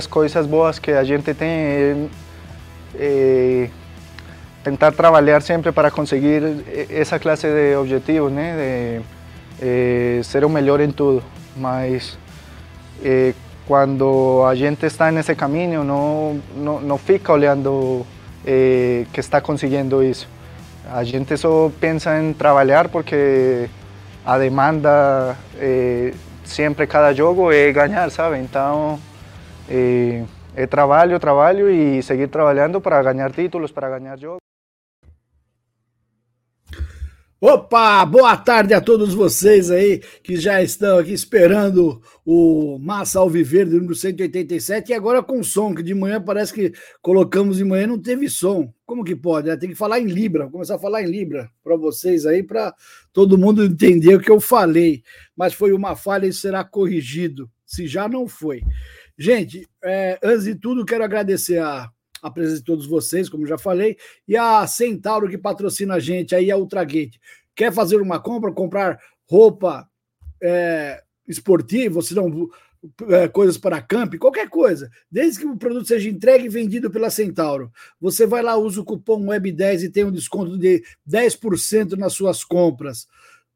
das coisas boas que a gente tem é, é tentar trabalhar sempre para conseguir essa classe de objetivos, né? De é, ser o melhor em tudo. Mas quando a gente está nesse caminho, não, não, não fica olhando é, que está conseguindo isso. A gente só pensa em trabalhar porque a demanda sempre cada jogo é ganhar, sabe? Então é, é trabalho, trabalho e seguir trabalhando para ganhar títulos, para ganhar jogos. Opa, boa tarde a todos vocês aí que já estão aqui esperando o Massa Alviverde número 187 e agora com som, que de manhã parece que colocamos de manhã não teve som. Como que pode? Né? Tem que falar em Libra, Vou começar a falar em Libra para vocês aí, para todo mundo entender o que eu falei. Mas foi uma falha e será corrigido, se já não foi. Gente, é, antes de tudo, quero agradecer a, a presença de todos vocês, como já falei, e a Centauro que patrocina a gente aí, a Ultragate. Quer fazer uma compra, comprar roupa é, esportiva, se não é, coisas para camp, qualquer coisa, desde que o produto seja entregue e vendido pela Centauro. Você vai lá, usa o cupom WEB10 e tem um desconto de 10% nas suas compras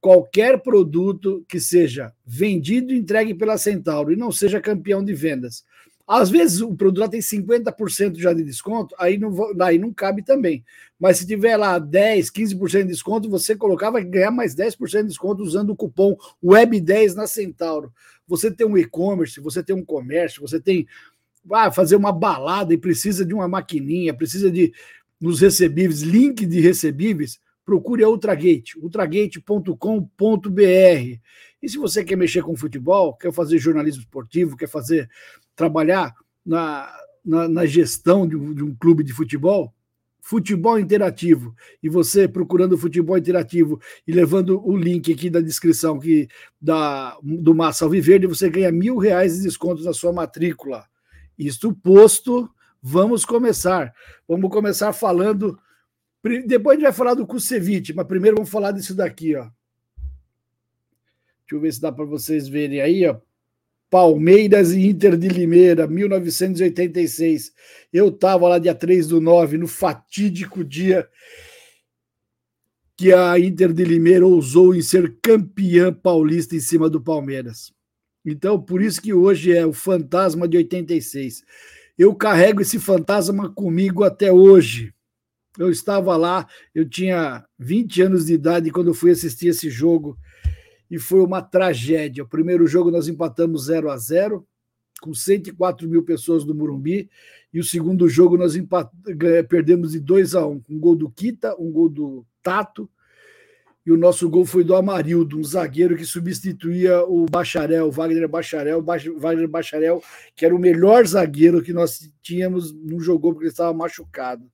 qualquer produto que seja vendido e entregue pela Centauro e não seja campeão de vendas. Às vezes o produto tem 50% já de desconto, aí não, aí não cabe também. Mas se tiver lá 10, 15% de desconto, você colocar, vai ganhar mais 10% de desconto usando o cupom WEB10 na Centauro. Você tem um e-commerce, você tem um comércio, você tem. Vai fazer uma balada e precisa de uma maquininha, precisa de nos recebíveis, link de recebíveis procure a Ultragate, ultragate.com.br. E se você quer mexer com futebol, quer fazer jornalismo esportivo, quer fazer trabalhar na, na, na gestão de um, de um clube de futebol, futebol interativo, e você procurando futebol interativo e levando o link aqui da descrição que da, do Massa Alviverde, você ganha mil reais de desconto na sua matrícula. Isto posto, vamos começar. Vamos começar falando depois a gente vai falar do Kusevich, mas primeiro vamos falar disso daqui, ó. Deixa eu ver se dá para vocês verem aí, ó. Palmeiras e Inter de Limeira, 1986. Eu estava lá dia 3 do 9, no fatídico dia que a Inter de Limeira ousou em ser campeã paulista em cima do Palmeiras. Então, por isso que hoje é o fantasma de 86. Eu carrego esse fantasma comigo até hoje. Eu estava lá, eu tinha 20 anos de idade quando fui assistir esse jogo e foi uma tragédia. O primeiro jogo nós empatamos 0 a 0 com 104 mil pessoas do Murumbi e o segundo jogo nós perdemos de 2 a 1 um gol do Kita, um gol do Tato e o nosso gol foi do Amarildo, um zagueiro que substituía o Bacharel, Wagner Bacharel, Wagner Bacharel, que era o melhor zagueiro que nós tínhamos, não jogou porque ele estava machucado.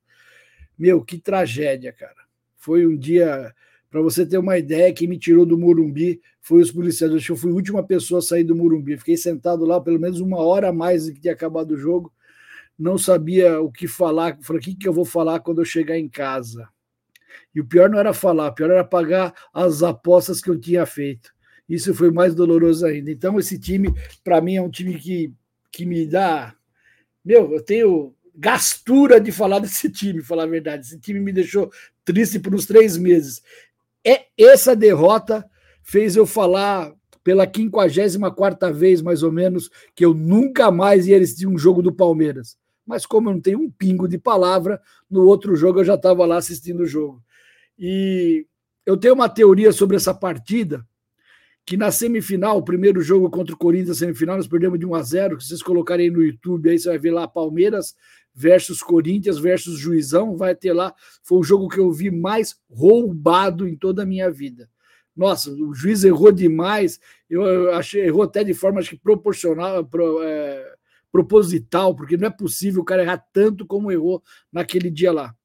Meu, que tragédia, cara. Foi um dia, para você ter uma ideia, quem me tirou do Murumbi foi os policiais. Eu fui a última pessoa a sair do Murumbi. Fiquei sentado lá pelo menos uma hora a mais do que tinha acabado o jogo. Não sabia o que falar. Falei, o que, que eu vou falar quando eu chegar em casa? E o pior não era falar, o pior era pagar as apostas que eu tinha feito. Isso foi mais doloroso ainda. Então, esse time, para mim, é um time que, que me dá. Meu, eu tenho gastura de falar desse time, falar a verdade. Esse time me deixou triste por uns três meses. É essa derrota fez eu falar pela 54 vez, mais ou menos, que eu nunca mais ia assistir um jogo do Palmeiras. Mas como eu não tenho um pingo de palavra, no outro jogo eu já estava lá assistindo o jogo. E eu tenho uma teoria sobre essa partida, que na semifinal, o primeiro jogo contra o Corinthians, semifinal, nós perdemos de 1 a 0 que vocês colocarem no YouTube, aí você vai ver lá Palmeiras versus Corinthians versus Juizão, vai ter lá, foi o jogo que eu vi mais roubado em toda a minha vida. Nossa, o juiz errou demais, eu achei, errou até de forma acho que proporcional, pro, é, proposital, porque não é possível o cara errar tanto como errou naquele dia lá.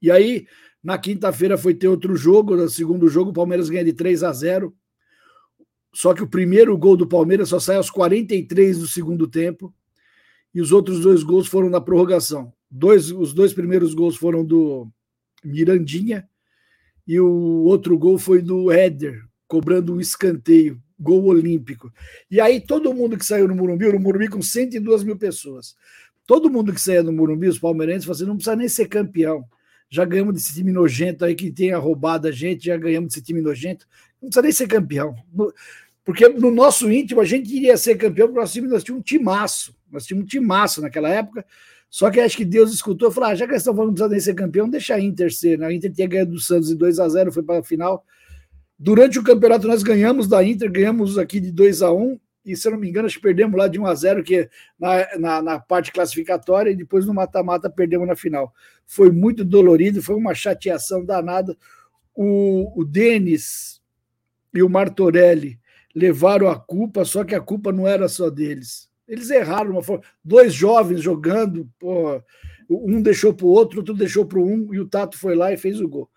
E aí, na quinta-feira foi ter outro jogo, no segundo jogo, o Palmeiras ganha de 3 a 0. Só que o primeiro gol do Palmeiras só sai aos 43 do segundo tempo e os outros dois gols foram na prorrogação. Dois, os dois primeiros gols foram do Mirandinha e o outro gol foi do Éder, cobrando um escanteio, gol olímpico. E aí todo mundo que saiu no Morumbi, no Morumbi com 102 mil pessoas, todo mundo que saía no Morumbi, os palmeirenses, falaram assim, não precisa nem ser campeão. Já ganhamos desse time nojento aí que tenha roubado a gente, já ganhamos desse time nojento. Não precisa nem ser campeão. Porque no nosso íntimo a gente iria ser campeão, porque nós tínhamos, nós tínhamos um timaço. Nós tínhamos um timaço naquela época. Só que acho que Deus escutou e falou: ah, já que eles estão falando que precisa ser campeão, deixa a Inter ser. Né? A Inter tinha ganhado do Santos de 2 a 0 foi para a final. Durante o campeonato, nós ganhamos da Inter, ganhamos aqui de 2 a 1 e se eu não me engano, acho que perdemos lá de 1 a 0 que na, na, na parte classificatória, e depois no mata-mata perdemos na final. Foi muito dolorido, foi uma chateação danada. O, o Denis e o Martorelli levaram a culpa, só que a culpa não era só deles. Eles erraram uma forma. Dois jovens jogando, porra, um deixou para o outro, outro deixou para um, e o Tato foi lá e fez o gol.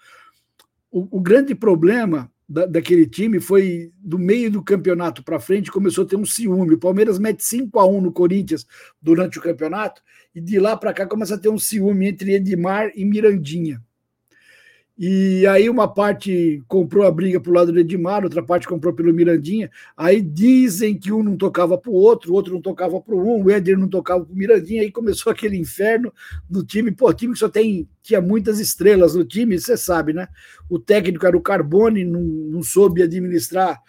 O, o grande problema da, daquele time foi do meio do campeonato para frente, começou a ter um ciúme. O Palmeiras mete 5 a 1 no Corinthians durante o campeonato, e de lá para cá começa a ter um ciúme entre Edmar e Mirandinha. E aí uma parte comprou a briga para o lado do Edmar, outra parte comprou pelo Mirandinha. Aí dizem que um não tocava para o outro, o outro não tocava para um, o Éder não tocava para o Mirandinha. Aí começou aquele inferno no time. Pô, time que só tem tinha muitas estrelas no time, você sabe, né? O técnico era o Carbone, não, não soube administrar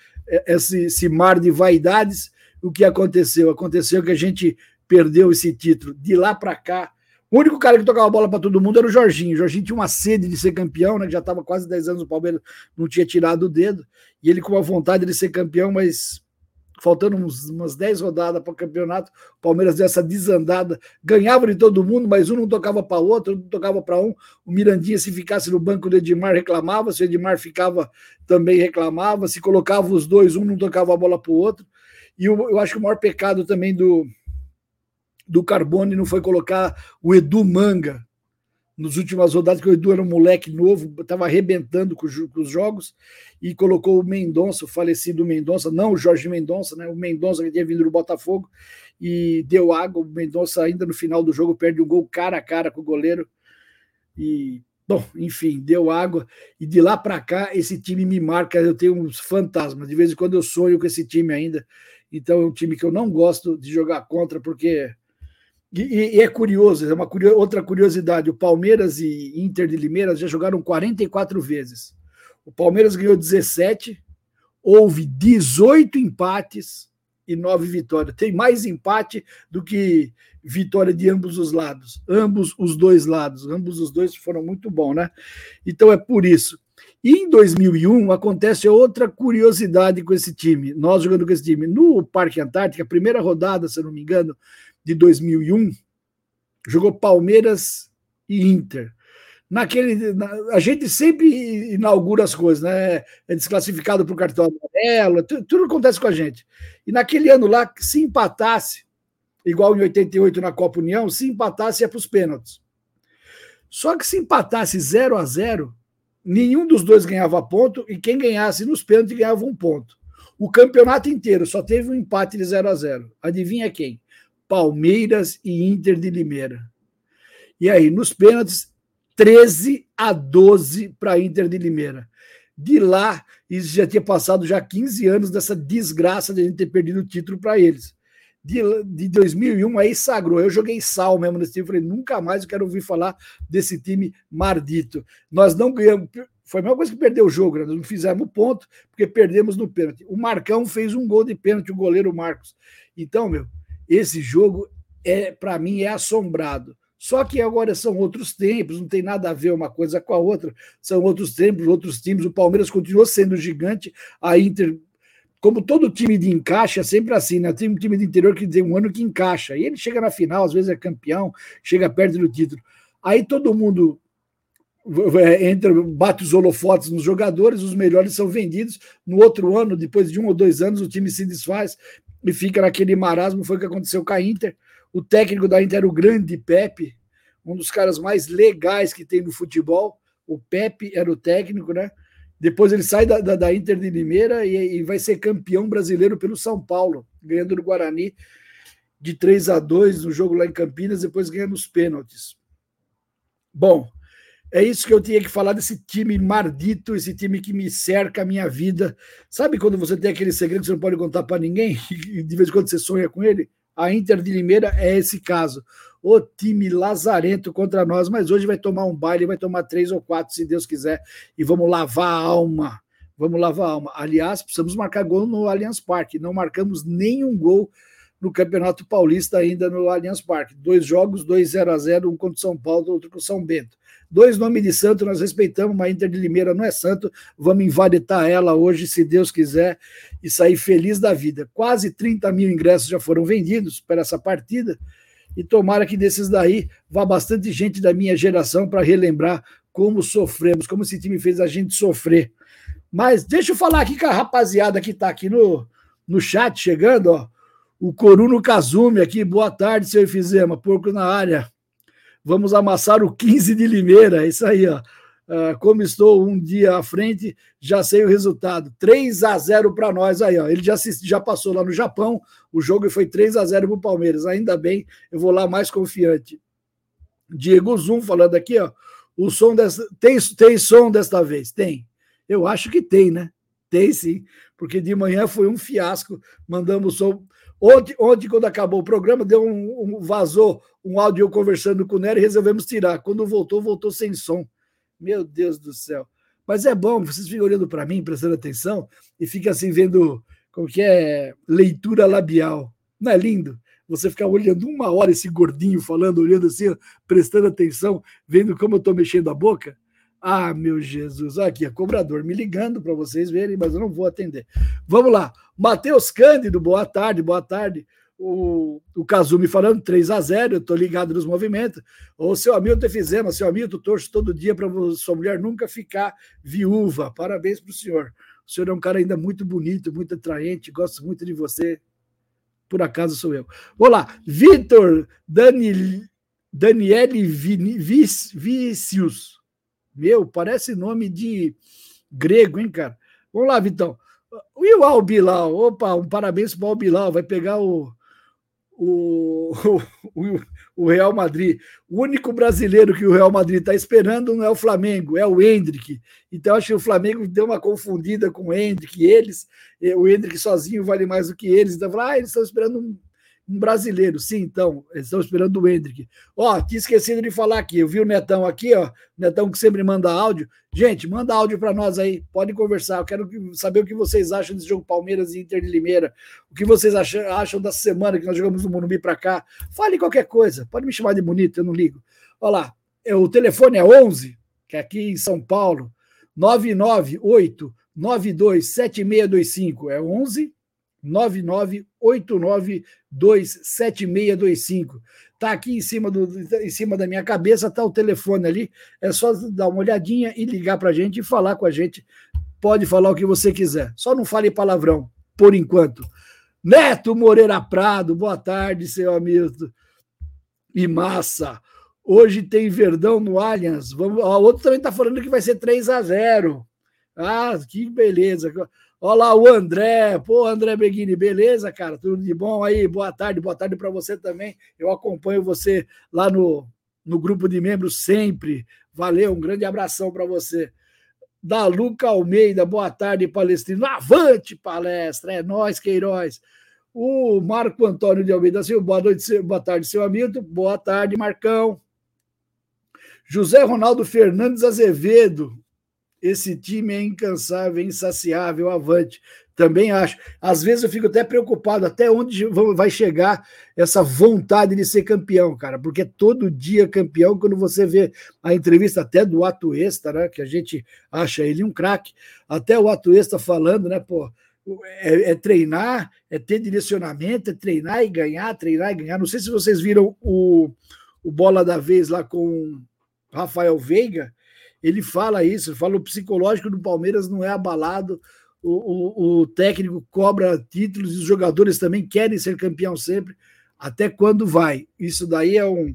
esse, esse mar de vaidades. O que aconteceu? Aconteceu que a gente perdeu esse título. De lá para cá, o único cara que tocava bola para todo mundo era o Jorginho. O Jorginho tinha uma sede de ser campeão, né? Já estava quase 10 anos no Palmeiras, não tinha tirado o dedo. E ele com uma vontade de ser campeão, mas faltando uns, umas 10 rodadas para o campeonato, o Palmeiras deu essa desandada, ganhava de todo mundo, mas um não tocava para outro, outro não tocava para um. O Mirandinha, se ficasse no banco do Edmar, reclamava, se o Edmar ficava, também reclamava, se colocava os dois, um não tocava a bola para o outro. E eu, eu acho que o maior pecado também do, do Carbone não foi colocar o Edu Manga nos últimas rodadas, que o Edu era um moleque novo, estava arrebentando com, com, os jogos, e colocou o Mendonça, o falecido Mendonça, não o Jorge Mendonça, né? O Mendonça que tinha vindo do Botafogo, e deu água. O Mendonça, ainda no final do jogo, perde um gol cara a cara com o goleiro. E, bom, enfim, deu água. E de lá para cá, esse time me marca. Eu tenho uns fantasmas. De vez em quando eu sonho com esse time ainda. Então é um time que eu não gosto de jogar contra, porque e, e, é curioso, é uma outra curiosidade: o Palmeiras e Inter de Limeira já jogaram 44 vezes. O Palmeiras ganhou 17, houve 18 empates e 9 vitórias. Tem mais empate do que vitória de ambos os lados, ambos os dois lados, ambos os dois foram muito bons, né? Então é por isso. E em 2001 acontece outra curiosidade com esse time, nós jogando com esse time. No Parque Antártica, primeira rodada, se eu não me engano, de 2001, jogou Palmeiras e Inter. Naquele, na, a gente sempre inaugura as coisas, né? É desclassificado para o cartão amarelo, tudo, tudo acontece com a gente. E naquele ano lá, se empatasse, igual em 88 na Copa União, se empatasse ia para os pênaltis. Só que se empatasse 0 a 0 nenhum dos dois ganhava ponto e quem ganhasse nos pênaltis ganhava um ponto. O campeonato inteiro só teve um empate de 0 a 0 Adivinha quem? Palmeiras e Inter de Limeira. E aí, nos pênaltis, 13 a 12 para Inter de Limeira. De lá, isso já tinha passado já 15 anos dessa desgraça de a gente ter perdido o título para eles. de, de 2001 aí sagrou. Eu joguei sal mesmo nesse time. Falei, nunca mais eu quero ouvir falar desse time mardito. Nós não ganhamos. Foi a mesma coisa que perder o jogo, né? Nós não fizemos ponto, porque perdemos no pênalti. O Marcão fez um gol de pênalti, o goleiro Marcos. Então, meu, esse jogo é para mim é assombrado. Só que agora são outros tempos, não tem nada a ver uma coisa com a outra. São outros tempos, outros times. O Palmeiras continuou sendo gigante, a Inter como todo time de encaixe, é sempre assim, né? Tem um time de interior que tem um ano que encaixa. E ele chega na final, às vezes é campeão, chega perto do título. Aí todo mundo é, entra, bate os holofotes nos jogadores, os melhores são vendidos. No outro ano, depois de um ou dois anos, o time se desfaz e fica naquele marasmo. Foi o que aconteceu com a Inter. O técnico da Inter era o grande Pepe, um dos caras mais legais que tem no futebol. O Pepe era o técnico, né? Depois ele sai da, da, da Inter de Limeira e, e, vai ser campeão brasileiro pelo São Paulo, ganhando no Guarani de 3 a 2 no jogo lá em Campinas, depois ganha nos pênaltis. Bom, é isso que eu tinha que falar desse time mardito, esse time que me cerca a minha vida. Sabe quando você tem aquele segredo que você não pode contar para ninguém e de vez em quando você sonha com ele? A Inter de Limeira é esse caso. O time lazarento contra nós, mas hoje vai tomar um baile, vai tomar três ou quatro, se Deus quiser, e vamos lavar a alma. Vamos lavar a alma. Aliás, precisamos marcar gol no Allianz Parque. Não marcamos nenhum gol no Campeonato Paulista ainda no Allianz Parque. Dois jogos, dois 0 a 0 um contra o São Paulo, outro com o São Bento. Dois nomes de santo, nós respeitamos, mas Inter de Limeira não é santo. Vamos invaditar ela hoje, se Deus quiser, e sair feliz da vida. Quase 30 mil ingressos já foram vendidos para essa partida, e tomara que desses daí vá bastante gente da minha geração para relembrar como sofremos, como esse time fez a gente sofrer. Mas deixa eu falar aqui com a rapaziada que está aqui no, no chat chegando, ó. O Coruno Kazumi aqui, boa tarde, seu Efizema, porco na área. Vamos amassar o 15 de Limeira, é isso aí, ó. Uh, como estou um dia à frente, já sei o resultado. 3 a 0 para nós aí, ó. Ele já, assisti, já passou lá no Japão, o jogo foi 3 a 0 para o Palmeiras. Ainda bem, eu vou lá mais confiante. Diego Zum falando aqui, ó. O som dessa. Tem, tem som desta vez? Tem. Eu acho que tem, né? Tem sim, porque de manhã foi um fiasco. Mandamos som. Ontem, ontem, quando acabou o programa, deu um, um vazou um áudio eu conversando com o Nery e resolvemos tirar. Quando voltou, voltou sem som. Meu Deus do céu. Mas é bom, vocês ficam olhando para mim, prestando atenção, e fica assim vendo como que é leitura labial. Não é lindo? Você ficar olhando uma hora esse gordinho falando, olhando assim, prestando atenção, vendo como eu estou mexendo a boca. Ah, meu Jesus, aqui é cobrador me ligando para vocês verem, mas eu não vou atender. Vamos lá. Matheus Cândido, boa tarde, boa tarde. O, o Kazumi falando 3 a 0 eu estou ligado nos movimentos. O seu Hamilton Efizema, seu Hamilton, torço todo dia para sua mulher nunca ficar viúva. Parabéns para o senhor. O senhor é um cara ainda muito bonito, muito atraente, gosto muito de você. Por acaso sou eu. Vamos lá. Vitor Dani, Daniele Vicius. Meu, parece nome de grego, hein, cara? Vamos lá, Vitão. E o Albilal? Opa, um parabéns para o Albilal. Vai pegar o, o, o, o, Real Madrid. O único brasileiro que o Real Madrid está esperando não é o Flamengo, é o Hendrick. Então, acho que o Flamengo deu uma confundida com o Hendrick. Eles, o Hendrick sozinho vale mais do que eles. Então, ah, eles estão esperando um um brasileiro, sim, então, eles estão esperando o Hendrick. Ó, tinha esquecido de falar aqui, eu vi o Netão aqui, ó, Netão que sempre manda áudio. Gente, manda áudio para nós aí, pode conversar. Eu quero saber o que vocês acham desse jogo Palmeiras e Inter de Limeira, o que vocês acham, da semana que nós jogamos no Morumbi para cá. Fale qualquer coisa, pode me chamar de bonito, eu não ligo. Olha lá, é, o telefone é 11, que é aqui em São Paulo, 998 927625, é 11 998927625. Está aqui em cima, do, em cima da minha cabeça, está o telefone ali. É só dar uma olhadinha e ligar para a gente e falar com a gente. Pode falar o que você quiser. Só não fale palavrão, por enquanto. Neto Moreira Prado, boa tarde, seu amigo. E massa. Hoje tem Verdão no Allianz. Vamos, outro também está falando que vai ser 3 a 0 Ah, que beleza. Olá, o André. Pô, André Beguini, beleza, cara? Tudo de bom aí? Boa tarde, boa tarde para você também. Eu acompanho você lá no, no grupo de membros sempre. Valeu, um grande abração para você. Da Luca Almeida, boa tarde, palestrino. Avante, palestra, é nós, Queiroz. O Marco Antônio de Almeida Silva, boa noite, boa tarde, seu Hamilton. Boa tarde, Marcão. José Ronaldo Fernandes Azevedo. Esse time é incansável, insaciável, avante. Também acho. Às vezes eu fico até preocupado até onde vai chegar essa vontade de ser campeão, cara, porque todo dia campeão, quando você vê a entrevista até do Atuesta, né, que a gente acha ele um craque, até o Atuesta falando, né, pô, é, é, treinar, é ter direcionamento, é treinar e ganhar, treinar e ganhar. Não sei se vocês viram o, o Bola da Vez lá com Rafael Veiga, ele fala isso, fala o psicológico do Palmeiras não é abalado, o, o, o, técnico cobra títulos e os jogadores também querem ser campeão sempre. Até quando vai? Isso daí é um.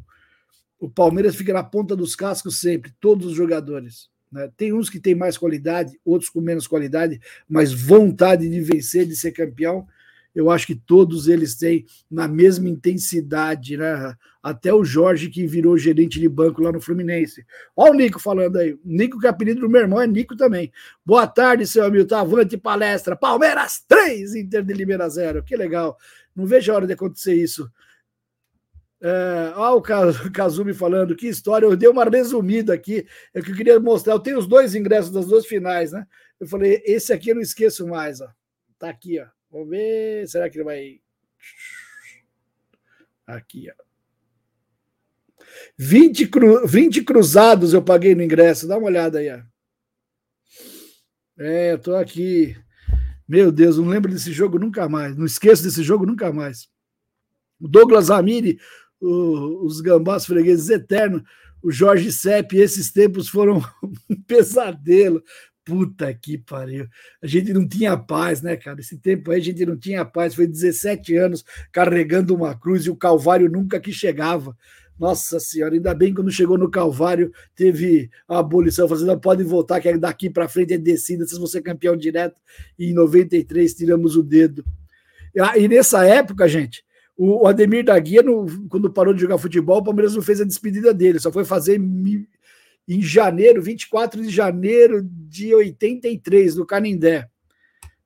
O Palmeiras fica na ponta dos cascos sempre, todos os jogadores. Né? Tem uns que têm mais qualidade, outros com menos qualidade, mas vontade de vencer, de ser campeão eu acho que todos eles têm na mesma intensidade, né? Até o Jorge, que virou gerente de banco lá no Fluminense. Olha o Nico falando aí. Nico, que é apelido do meu irmão, é Nico também. Boa tarde, seu Hamilton. Avante palestra. Palmeiras 3, Inter de Limeira 0. Que legal. Não vejo a hora de acontecer isso. É, olha o Kazumi falando, que história. Eu dei uma resumida aqui. É que eu queria mostrar. Eu tenho os dois ingressos das duas finais, né? Eu falei, esse aqui eu não esqueço mais, ó. Tá aqui, ó. Vamos ver. Será que ele vai. Aqui, ó. 20, cru... 20 cruzados eu paguei no ingresso. Dá uma olhada aí, ó. É, eu tô aqui. Meu Deus, não lembro desse jogo nunca mais. Não esqueço desse jogo nunca mais. O Douglas Amiri, o, os gambás fregueses eternos, o Jorge Sepp, esses tempos foram um pesadelo. Puta que pariu. A gente não tinha paz, né, cara? Esse tempo aí a gente não tinha paz. Foi 17 anos carregando uma cruz e o Calvário nunca que chegava. Nossa Senhora, ainda bem quando chegou no Calvário, teve a abolição, fazendo pode voltar, que é daqui para frente é descida, se você campeão direto. E em 93 tiramos o dedo. Ah, e nessa época, gente, o Ademir da Guia, quando parou de jogar futebol, o Palmeiras não fez a despedida dele, só foi fazer em janeiro, 24 de janeiro de 83, no Canindé.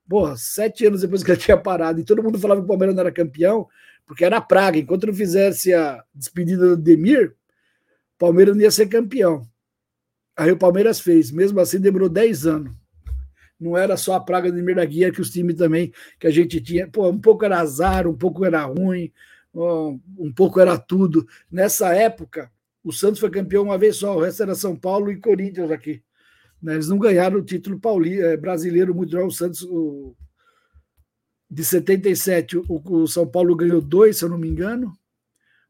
Porra, sete anos depois que ele tinha parado, e todo mundo falava que o Palmeiras não era campeão, porque era praga. Enquanto não fizesse a despedida do Demir, o Palmeiras não ia ser campeão. Aí o Palmeiras fez, mesmo assim demorou 10 anos. Não era só a praga do Demir da Guia, que os times também que a gente tinha. Pô, um pouco era azar, um pouco era ruim, um pouco era tudo. Nessa época, o Santos foi campeão uma vez só, o resto era São Paulo e Corinthians aqui. Né? Eles não ganharam o título pauli, é, brasileiro mundial. O Santos, o, de 77, o, o São Paulo ganhou dois, se eu não me engano.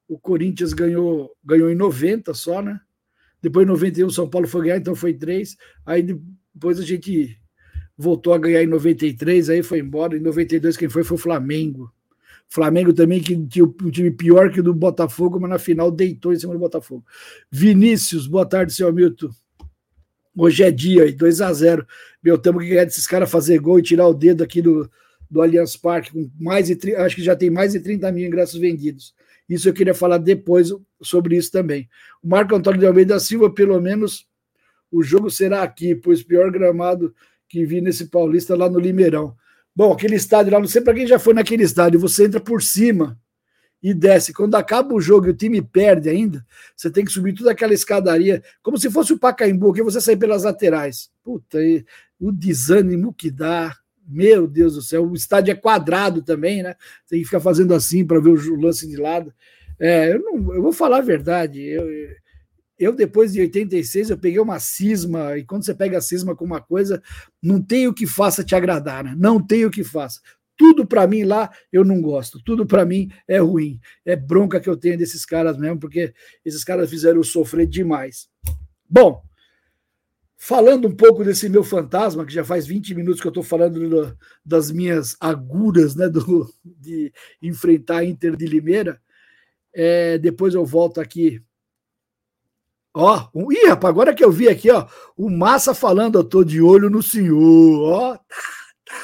O Corinthians ganhou, ganhou em 90 só, né? Depois em 91 o São Paulo foi ganhar, então foi três. Aí depois a gente voltou a ganhar em 93, aí foi embora. Em 92 quem foi foi o Flamengo. Flamengo também, que tinha um time pior que o do Botafogo, mas na final deitou em cima do Botafogo. Vinícius, boa tarde, seu Hamilton. Hoje é dia, 2 a 0 Meu, temos que ganhar desses caras fazer gol e tirar o dedo aqui do, do Allianz Parque, com mais de, acho que já tem mais de 30 mil ingressos vendidos. Isso eu queria falar depois sobre isso também. O Marco Antônio de Almeida Silva, pelo menos o jogo será aqui, pois pior gramado que vi nesse Paulista lá no Limeirão. Bom, aquele estádio lá, não sei para quem já foi naquele estádio, você entra por cima e desce. Quando acaba o jogo e o time perde ainda, você tem que subir toda aquela escadaria, como se fosse o Pacaembu, que você sai pelas laterais. Puta, e o desânimo que dá. Meu Deus do céu, o estádio é quadrado também, né? Tem que ficar fazendo assim para ver o lance de lado. É, eu, não, eu vou falar a verdade. Eu, eu, depois de 86, eu peguei uma cisma, e quando você pega a cisma com uma coisa, não tem o que faça te agradar, né? Não tem o que faça. Tudo para mim lá eu não gosto, tudo para mim é ruim. É bronca que eu tenho desses caras mesmo, porque esses caras fizeram eu sofrer demais. Bom, falando um pouco desse meu fantasma, que já faz 20 minutos que eu estou falando do, das minhas aguras, né, do, de enfrentar a Inter de Limeira, é, depois eu volto aqui Ó, um, ih, rapaz, agora que eu vi aqui, ó, o Massa falando, eu tô de olho no senhor, ó, tá, tá.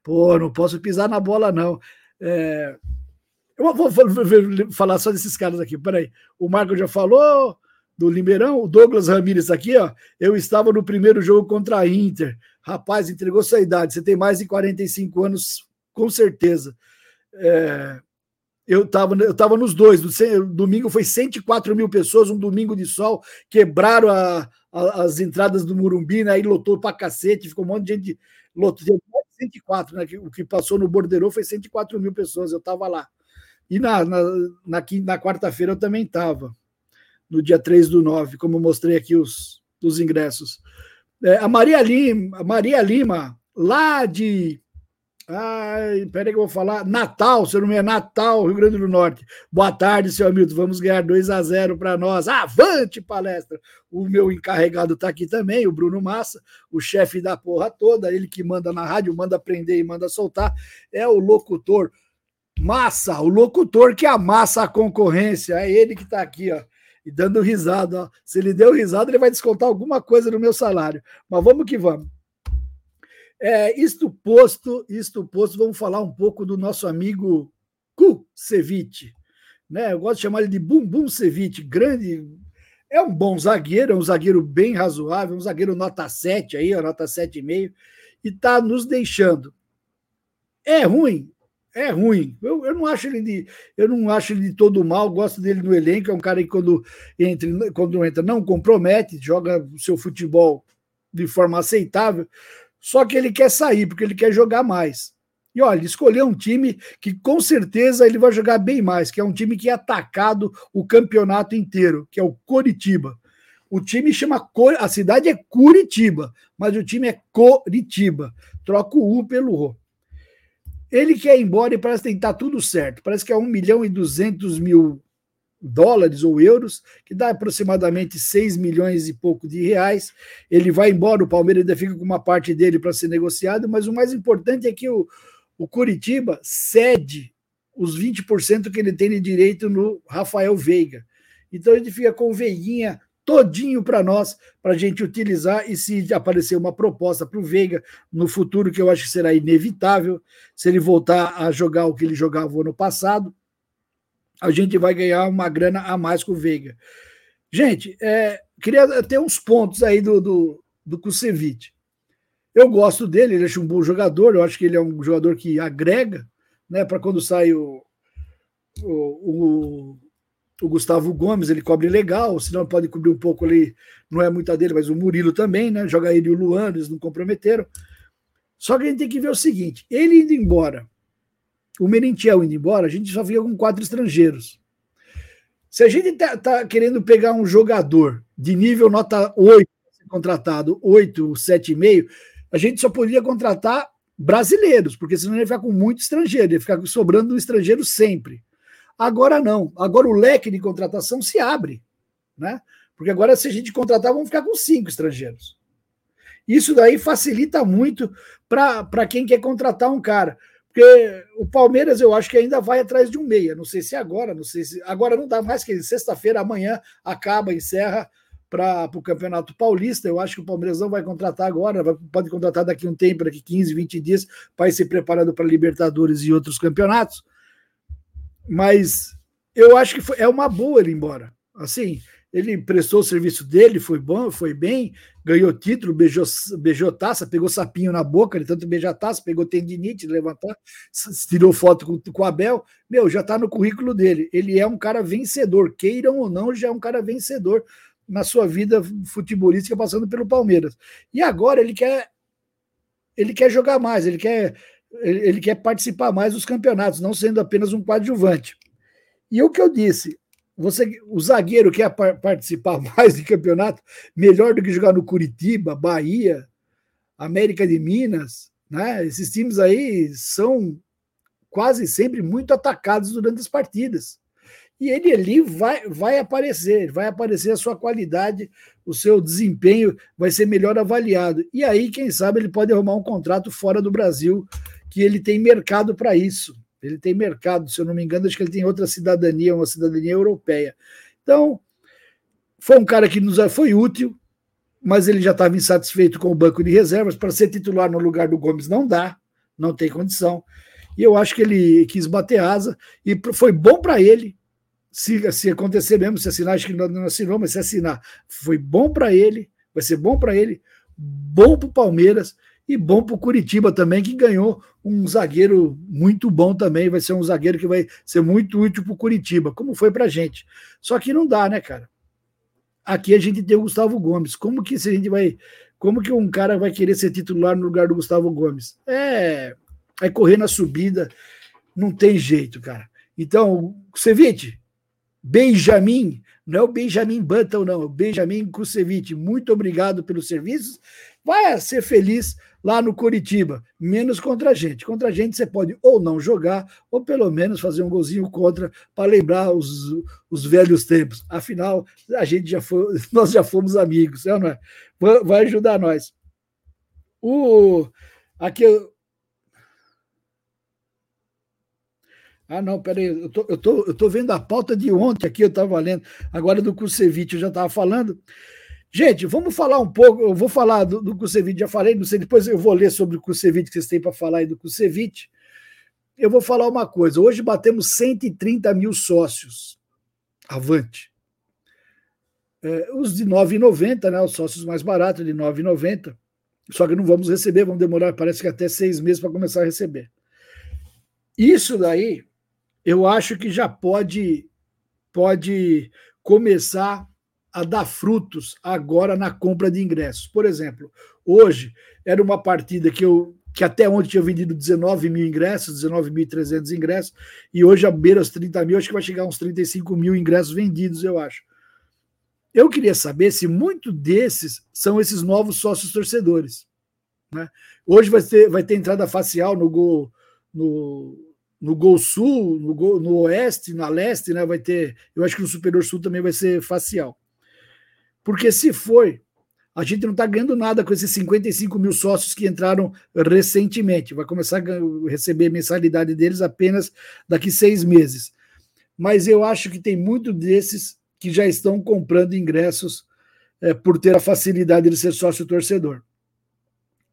Pô, não posso pisar na bola, não. É, eu vou, vou, vou, falar só desses caras aqui, peraí. O Marco já falou do Limeirão, o Douglas Ramírez aqui, ó, eu estava no primeiro jogo contra a Inter. Rapaz, entregou sua idade, você tem mais de 45 anos, com certeza. É, eu estava eu tava nos dois. Domingo foi 104 mil pessoas, um domingo de sol. Quebraram a, a, as entradas do Murumbi, né? aí lotou pra cacete, ficou um monte de gente. Lotou, 104, né? O que passou no Bordeiro foi 104 mil pessoas, eu estava lá. E na, na, na, na quarta-feira eu também estava, no dia 3 do 9, como mostrei aqui os, os ingressos. É, a Maria Lima, a Maria Lima, lá de Ai, peraí que eu vou falar. Natal, seu nome é Natal, Rio Grande do Norte. Boa tarde, seu Hamilton. Vamos ganhar 2 a 0 para nós. Avante, palestra! O meu encarregado está aqui também, o Bruno Massa, o chefe da porra toda, ele que manda na rádio, manda prender e manda soltar, é o locutor Massa, o locutor que amassa a concorrência. É ele que está aqui, ó. E dando risada, ó. Se ele deu risada, ele vai descontar alguma coisa no meu salário. Mas vamos que vamos. É, isto posto, isto posto, vamos falar um pouco do nosso amigo Kusevich. Né? Eu gosto de chamar ele de Bumbum Ceviche, grande. É um bom zagueiro, é um zagueiro bem razoável, um zagueiro nota 7 aí, nota 7,5, e está nos deixando. É ruim? É ruim. Eu, eu não acho ele de, eu não acho ele de todo mal, gosto dele no elenco, é um cara que quando entra, quando entra não compromete, joga o seu futebol de forma aceitável, só que ele quer sair, porque ele quer jogar mais. E olha, escolheu um time que com certeza ele vai jogar bem mais, que é um time que é atacado o campeonato inteiro, que é o Coritiba. O time chama a cidade é Curitiba, mas o time é Coritiba. Troca o U pelo O. Ele quer ir embora e parece que tem estar tudo certo. Parece que é 1 milhão e 200 mil dólares ou euros, que dá aproximadamente 6 milhões e pouco de reais. Ele vai embora, o Palmeiras ainda fica com uma parte dele para ser negociado, mas o mais importante é que o, o Curitiba cede os 20% que ele tem de direito no Rafael Veiga. Então ele fica com o Veiguinha todinho para nós, para a gente utilizar, e se aparecer uma proposta para o Veiga no futuro, que eu acho que será inevitável, se ele voltar a jogar o que ele jogava ano passado, a gente vai ganhar uma grana a mais com o Veiga. Gente, é, queria ter uns pontos aí do, do, do Kusevich. Eu gosto dele, ele é um bom jogador, eu acho que ele é um jogador que agrega, né? Para quando sai o, o, o, o, Gustavo Gomes, ele cobre legal, senão pode cobrir um pouco ali, não é muita dele, mas o Murilo também, né? Joga ele e o Luan, eles não comprometeram. Só que a gente tem que ver o seguinte: ele indo embora o Merentiel indo embora, a gente só fica com quatro estrangeiros. Se a gente está tá querendo pegar um jogador de nível nota 8, contratado 8, 7,5, a gente só poderia contratar brasileiros, porque senão ele ia ficar com muito estrangeiro, ia ficar sobrando um estrangeiro sempre. Agora não, agora o leque de contratação se abre, né? Porque agora, se a gente contratar, vamos ficar com cinco estrangeiros. Isso daí facilita muito para quem quer contratar um cara. Porque o Palmeiras eu acho que ainda vai atrás de um meia. Não sei se agora, não sei se. Agora não dá mais que sexta-feira, amanhã acaba, encerra para o Campeonato Paulista. Eu acho que o Palmeiras não vai contratar agora, vai, pode contratar daqui um tempo, daqui 15, 20 dias, para ir se preparando para Libertadores e outros campeonatos. Mas eu acho que foi, é uma boa ele ir embora. Assim, ele prestou o serviço dele, foi bom, foi bem, ganhou título, beijou, beijou taça, pegou sapinho na boca, ele tanto beijar taça, pegou tendinite, levantar, tirou foto com, com o Abel. Meu, já está no currículo dele. Ele é um cara vencedor, queiram ou não, já é um cara vencedor na sua vida futebolística passando pelo Palmeiras. E agora ele quer ele quer jogar mais, ele quer ele quer participar mais dos campeonatos, não sendo apenas um coadjuvante. E o que eu disse, você, o zagueiro quer participar mais de campeonato, melhor do que jogar no Curitiba, Bahia, América de Minas, né? Esses times aí são quase sempre muito atacados durante as partidas. E ele ali vai, vai aparecer, vai aparecer a sua qualidade, o seu desempenho vai ser melhor avaliado. E aí, quem sabe, ele pode arrumar um contrato fora do Brasil, que ele tem mercado para isso. Ele tem mercado, se eu não me engano, acho que ele tem outra cidadania, uma cidadania europeia. Então, foi um cara que nos foi útil, mas ele já estava insatisfeito com o banco de reservas. Para ser titular no lugar do Gomes não dá, não tem condição. E eu acho que ele quis bater asa e foi bom para ele. Se, se acontecer mesmo, se assinar, acho que não assinou, mas se assinar, foi bom para ele, vai ser bom para ele, bom para o Palmeiras E bom para o Curitiba também, que ganhou um zagueiro muito bom também. Vai ser um zagueiro que vai ser muito útil para o Curitiba, como foi para a gente. Só que não dá, né, cara? Aqui a gente tem o Gustavo Gomes. Como que a gente vai. Como que um cara vai querer ser titular no lugar do Gustavo Gomes? É, é correr na subida, não tem jeito, cara. Então, Ceviche, Benjamin, não é o Benjamin Button, não, é o Benjamin Kusevich, muito obrigado pelos serviços. Vai ser feliz lá no Curitiba, menos contra a gente. Contra a gente você pode ou não jogar, ou pelo menos fazer um golzinho contra para lembrar os, os velhos tempos. Afinal, a gente já foi, nós já fomos amigos, é não é? Vai ajudar nós. O aqui Ah, não, peraí, eu tô, eu, tô, eu tô vendo a pauta de ontem aqui, eu estava lendo, agora do Kusevich eu já estava falando. Gente, vamos falar um pouco. Eu vou falar do, do Kusevich, já falei, não sei, depois eu vou ler sobre o Kusevich que vocês têm para falar aí do Kusevich. Eu vou falar uma coisa. Hoje batemos 130 mil sócios. Avante. É, os de 9,90, né? Os sócios mais baratos, de 9,90. Só que não vamos receber, vamos demorar, parece que até seis meses para começar a receber. Isso daí, eu acho que já pode, pode começar a dar frutos agora na compra de ingressos. Por exemplo, hoje era uma partida que eu que até ontem tinha vendido 19 mil ingressos, 19.300 ingressos, e hoje a beira os 30 mil, acho que vai chegar uns 35 mil ingressos vendidos, eu acho. Eu queria saber se muito desses são esses novos sócios torcedores. Né? Hoje vai ter, vai ter entrada facial no gol, no, no Gol Sul, no, gol, no Oeste, na Leste, né? Vai ter. Eu acho que no Superior Sul também vai ser facial. Porque se foi, a gente não está ganhando nada com esses 55 mil sócios que entraram recentemente. Vai começar a receber mensalidade deles apenas daqui seis meses. Mas eu acho que tem muito desses que já estão comprando ingressos é, por ter a facilidade de ser sócio torcedor.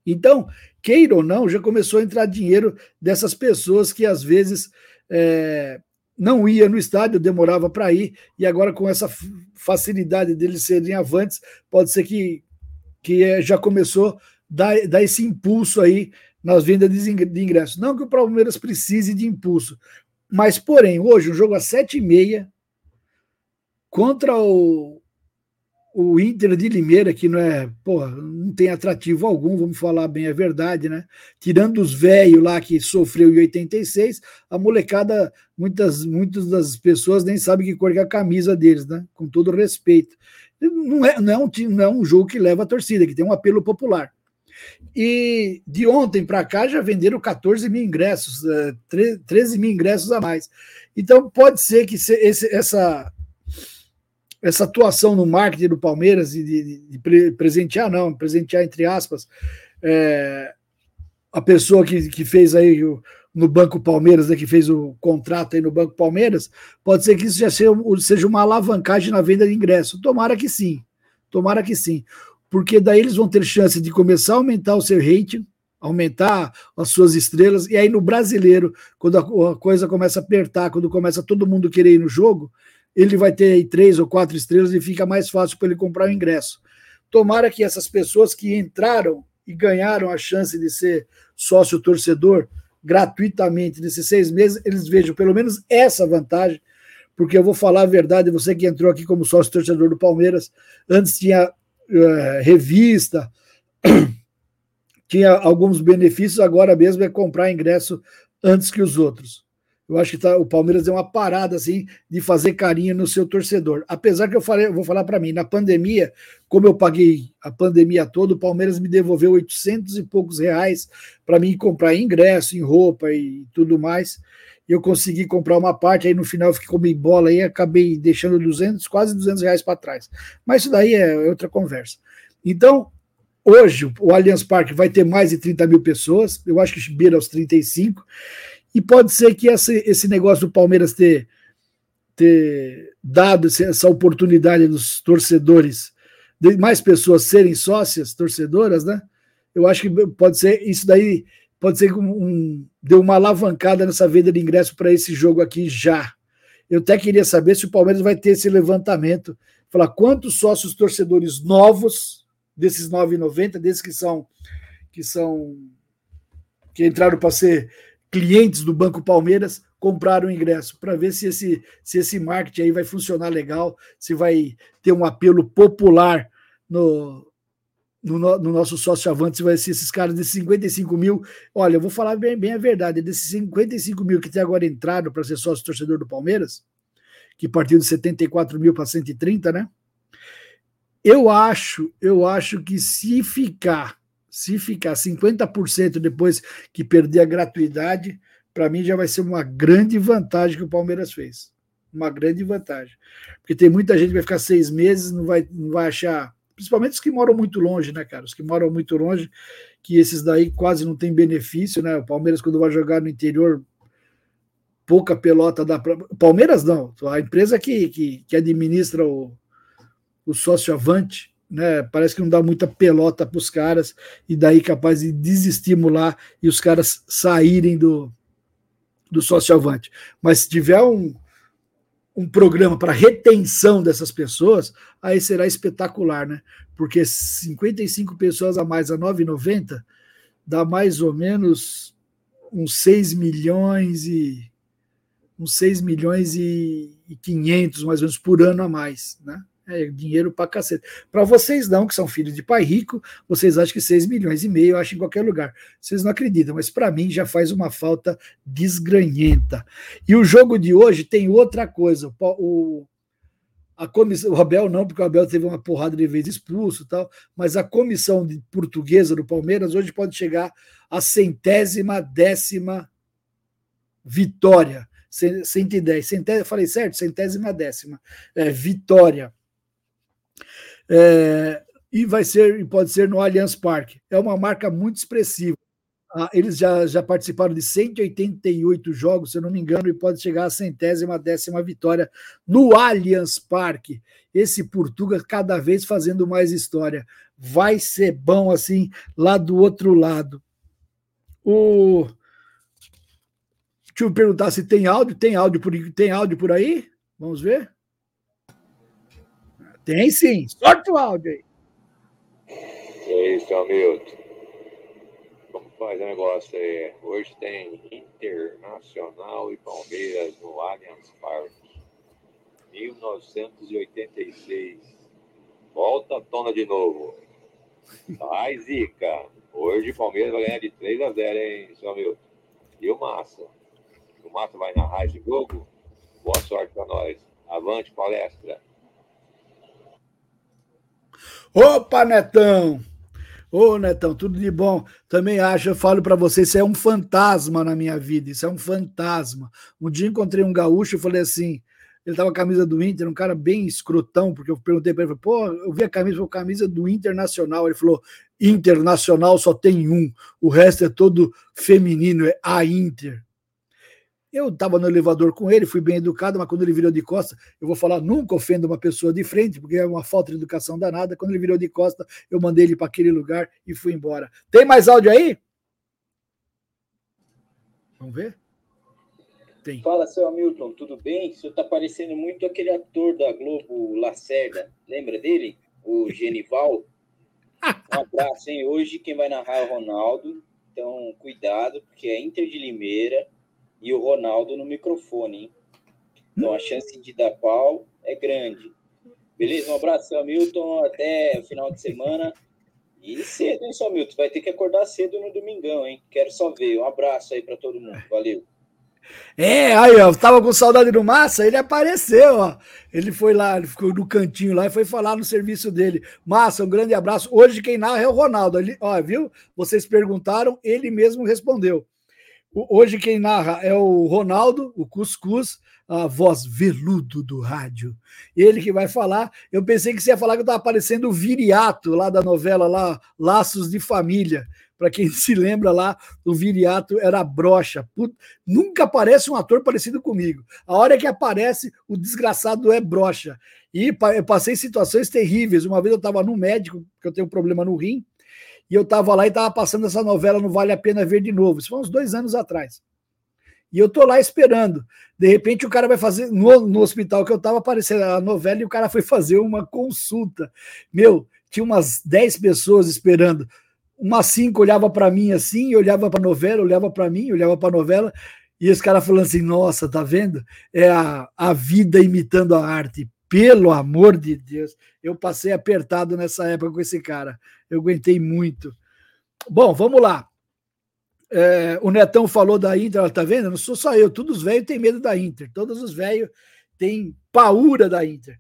Então, queira ou não, já começou a entrar dinheiro dessas pessoas que às vezes é, não ia no estádio, demorava para ir, e agora com essa facilidade deles serem avantes, pode ser que, que é, já começou a dar, dar esse impulso aí nas vendas de ingressos. Não que o Palmeiras precise de impulso, mas porém, hoje, um jogo e meia contra o, o Inter de Limeira, que não é, porra, não tem atrativo algum, vamos falar bem a verdade, né? Tirando os velhos lá que sofreu em 86, a molecada, muitas, muitas das pessoas nem sabem que cor é a camisa deles, né? Com todo respeito. Não é, não, é um, não é um jogo que leva a torcida, que tem um apelo popular. E de ontem para cá já venderam 14 mil ingressos, 13 é, mil ingressos a mais. Então pode ser que esse, essa essa atuação no marketing do Palmeiras de, de, de presentear, não, presentear entre aspas, é, a pessoa que, que fez aí o, no Banco Palmeiras, né, que fez o contrato aí no Banco Palmeiras, pode ser que isso já seja, seja uma alavancagem na venda de ingresso. Tomara que sim, tomara que sim, porque daí eles vão ter chance de começar a aumentar o seu rating, aumentar as suas estrelas, e aí no brasileiro, quando a, a coisa começa a apertar, quando começa todo mundo querer ir no jogo, ele vai ter aí três ou quatro estrelas e fica mais fácil para ele comprar o ingresso. Tomara que essas pessoas que entraram e ganharam a chance de ser sócio torcedor gratuitamente nesses seis meses, eles vejam pelo menos essa vantagem, porque eu vou falar a verdade, você que entrou aqui como sócio torcedor do Palmeiras, antes tinha uh, revista, tinha alguns benefícios, agora mesmo é comprar ingresso antes que os outros. Eu acho que tá, o Palmeiras deu uma parada assim de fazer carinho no seu torcedor. Apesar que eu falei, eu vou falar para mim, na pandemia, como eu paguei a pandemia toda, o Palmeiras me devolveu 800 e poucos reais para mim comprar ingresso, em roupa e tudo mais. Eu consegui comprar uma parte, aí no final eu fiquei com bola e acabei deixando 200, quase 200 reais para trás. Mas isso daí é outra conversa. Então, hoje o Allianz Parque vai ter mais de 30 mil pessoas, eu acho que beira aos 35 e pode ser que esse, esse negócio do Palmeiras ter, ter dado essa oportunidade dos torcedores, de mais pessoas serem sócias, torcedoras, né? Eu acho que pode ser isso daí, pode ser que um, um, deu uma alavancada nessa venda de ingresso para esse jogo aqui já. Eu até queria saber se o Palmeiras vai ter esse levantamento, falar quantos sócios torcedores novos, desses 9,90, desses que são que são que entraram para ser clientes do Banco Palmeiras compraram o ingresso para ver se esse, se esse marketing aí vai funcionar legal, se vai ter um apelo popular no, no, no nosso sócio avante, se vai ser esses caras desses 55 mil. Olha, eu vou falar bem, bem a verdade, desses 55 mil que até agora entraram para ser sócio torcedor do Palmeiras, que partiu de 74 mil para 130, né? Eu acho, eu acho que se ficar, se ficar 50% depois que perder a gratuidade, para mim já vai ser uma grande vantagem que o Palmeiras fez. Uma grande vantagem. Porque tem muita gente que vai ficar seis meses, não vai, não vai achar. Principalmente os que moram muito longe, né, cara? Os que moram muito longe, que esses daí quase não tem benefício, né? O Palmeiras, quando vai jogar no interior, pouca pelota dá para. Palmeiras não, a empresa que, que, que administra o, o sócio avante, né? Parece que não dá muita pelota para os caras, e daí capaz de desestimular e os caras saírem do, do socioavante. Mas se tiver um, um programa para retenção dessas pessoas, aí será espetacular, né? Porque 55 pessoas a mais a 9,90 dá mais ou menos uns 6 milhões e uns 6 milhões e, e 500 mais ou menos por ano a mais, né? É dinheiro pra cacete. Para vocês não, que são filhos de pai rico, vocês acham que 6 milhões e meio acho em qualquer lugar. Vocês não acreditam, mas para mim já faz uma falta desgranhenta. E o jogo de hoje tem outra coisa. O, a comissão, o Abel não, porque o Abel teve uma porrada de vezes expulso tal, mas a comissão portuguesa do Palmeiras hoje pode chegar à centésima décima vitória. 110, centésima, falei certo? Centésima décima é, vitória é, e vai ser, e pode ser no Allianz Parque. É uma marca muito expressiva. Ah, eles já, já participaram de 188 jogos, se eu não me engano, e pode chegar à centésima, décima vitória no Allianz Parque. Esse Portugal cada vez fazendo mais história. Vai ser bom assim lá do outro lado. O... Deixa eu perguntar se tem áudio. Tem áudio por, tem áudio por aí? Vamos ver. Tem sim. Sorte o áudio aí. E aí, seu Milton? Como faz o negócio aí? Hoje tem Internacional e Palmeiras no Allianz Parque. 1986. Volta à tona de novo. Vai, Zica. Hoje o Palmeiras vai ganhar de 3 a 0, hein, seu Milton? E o Massa? O Massa vai narrar esse jogo? Boa sorte para nós. Avante, palestra. Opa, Netão! Ô, Netão, tudo de bom. Também acho, eu falo para você, isso é um fantasma na minha vida, isso é um fantasma. Um dia encontrei um gaúcho e falei assim, ele tava com a camisa do Inter, um cara bem escrotão, porque eu perguntei para ele, pô, eu vi a camisa, a camisa do Internacional. Ele falou, Internacional só tem um, o resto é todo feminino, é a Inter. Eu estava no elevador com ele, fui bem educado, mas quando ele virou de costa, eu vou falar, nunca ofenda uma pessoa de frente, porque é uma falta de educação danada. Quando ele virou de costa, eu mandei ele para aquele lugar e fui embora. Tem mais áudio aí? Vamos ver? Tem. Fala, seu Hamilton, tudo bem? O senhor está parecendo muito aquele ator da Globo, Lacerda. Lembra dele? O Genival. Um abraço, hein? Hoje quem vai narrar é o Ronaldo. Então, cuidado, porque é Inter de Limeira e o Ronaldo no microfone, hein? Então a chance de dar pau é grande. Beleza? Um abraço, Hamilton. Até final de semana. E cedo, hein, só Milton? Vai ter que acordar cedo no domingão, hein? Quero só ver. Um abraço aí para todo mundo. Valeu. É, aí, ó, tava com saudade do Massa, ele apareceu, ó. Ele foi lá, ele ficou no cantinho lá e foi falar no serviço dele. Massa, um grande abraço. Hoje quem narra é o Ronaldo. Ele, ó, viu? Vocês perguntaram, ele mesmo respondeu. Hoje quem narra é o Ronaldo, o Cuscuz, a voz veludo do rádio. Ele que vai falar. Eu pensei que você ia falar que eu estava aparecendo o Viriato lá da novela lá, Laços de Família. Para quem se lembra lá, o Viriato era brocha. nunca aparece um ator parecido comigo. A hora que aparece, o desgraçado é brocha. E eu passei situações terríveis. Uma vez eu estava no médico, porque eu tenho um problema no rim, e eu estava lá e estava passando essa novela Não Vale a Pena Ver de Novo. Isso foi uns dois anos atrás. E eu tô lá esperando. De repente o cara vai fazer, no, no hospital que eu estava aparecendo a novela e o cara foi fazer uma consulta. Meu, tinha umas 10 pessoas esperando. uma cinco olhava para mim assim, olhava para novela, olhava para mim, olhava para novela, e esse cara falando assim: nossa, tá vendo? É a, a vida imitando a arte. Pelo amor de Deus, eu passei apertado nessa época com esse cara. Eu aguentei muito. Bom, vamos lá. É, o Netão falou da Inter, ela tá vendo? Não sou só eu, todos os velhos têm medo da Inter. Todos os velhos têm paura da Inter.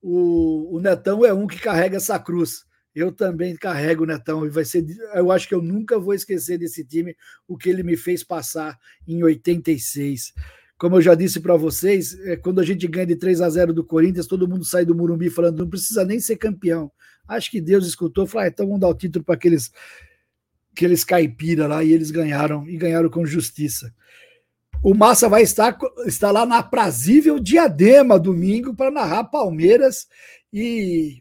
O, o Netão é um que carrega essa cruz. Eu também carrego o Netão e vai ser. Eu acho que eu nunca vou esquecer desse time, o que ele me fez passar em 86. Como eu já disse para vocês, é, quando a gente ganha de 3 a 0 do Corinthians, todo mundo sai do Murumbi falando não precisa nem ser campeão. Acho que Deus escutou falou: ah, então vamos dar o título para aqueles, aqueles caipira lá, e eles ganharam, e ganharam com justiça. O Massa vai estar, estar lá na Prazível Diadema domingo para narrar Palmeiras e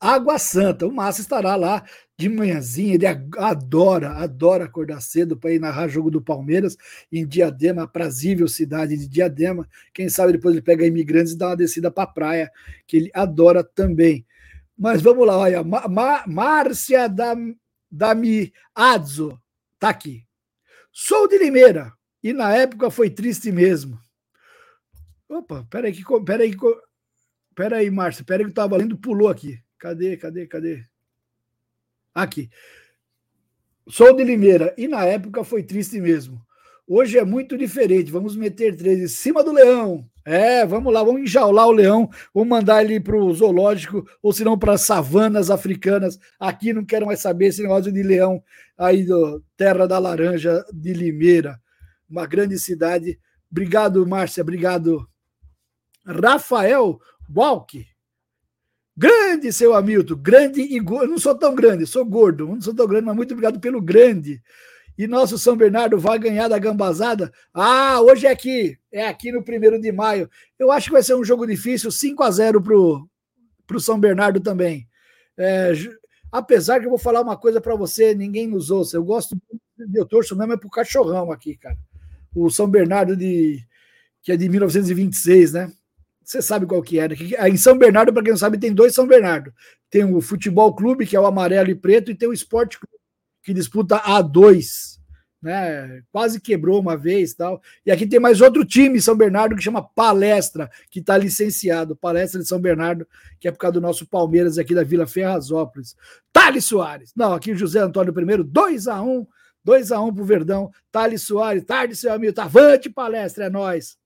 Água Santa. O Massa estará lá de manhãzinha, ele adora, adora acordar cedo para ir narrar jogo do Palmeiras em Diadema, aprazível cidade de Diadema. Quem sabe depois ele pega imigrantes e dá uma descida para a praia, que ele adora também. Mas vamos lá, olha, Márcia Dami Adzo tá aqui. Sou de Limeira e na época foi triste mesmo. Opa, peraí, que, peraí, peraí, Márcia, peraí que eu estava lendo, pulou aqui. Cadê, cadê, cadê? Aqui. Sou de Limeira e na época foi triste mesmo. Hoje é muito diferente. Vamos meter três em cima do leão. É, vamos lá, vamos enjaular o leão, vamos mandar ele para o zoológico, ou se não para as savanas africanas. Aqui não quero mais saber esse negócio de leão aí do Terra da Laranja de Limeira, uma grande cidade. Obrigado, Márcia, obrigado. Rafael Walk. Grande, seu Hamilton, grande e gordo. Não sou tão grande, sou gordo, não sou tão grande, mas muito obrigado pelo grande. E nosso São Bernardo vai ganhar da gambazada? Ah, hoje é aqui, é aqui no primeiro de maio. Eu acho que vai ser um jogo difícil, 5 a 0 pro, pro São Bernardo também. É, apesar que eu vou falar uma coisa para você, ninguém nos ouça. Eu gosto, eu torço mesmo é pro cachorrão aqui, cara. O São Bernardo de que é de 1926, né? Você sabe qual que era. Em São Bernardo, para quem não sabe, tem dois São Bernardo. Tem o Futebol Clube, que é o amarelo e preto, e tem o Esporte Clube, que disputa A2. Né? Quase quebrou uma vez tal. E aqui tem mais outro time, São Bernardo, que chama Palestra, que está licenciado. Palestra de São Bernardo, que é por causa do nosso Palmeiras aqui da Vila Ferrazópolis. Thales Soares. Não, aqui José Antônio primeiro, 2 a 1 2 a 1 pro Verdão. Thales Soares, tarde, seu amigo. Avante, palestra, é nós.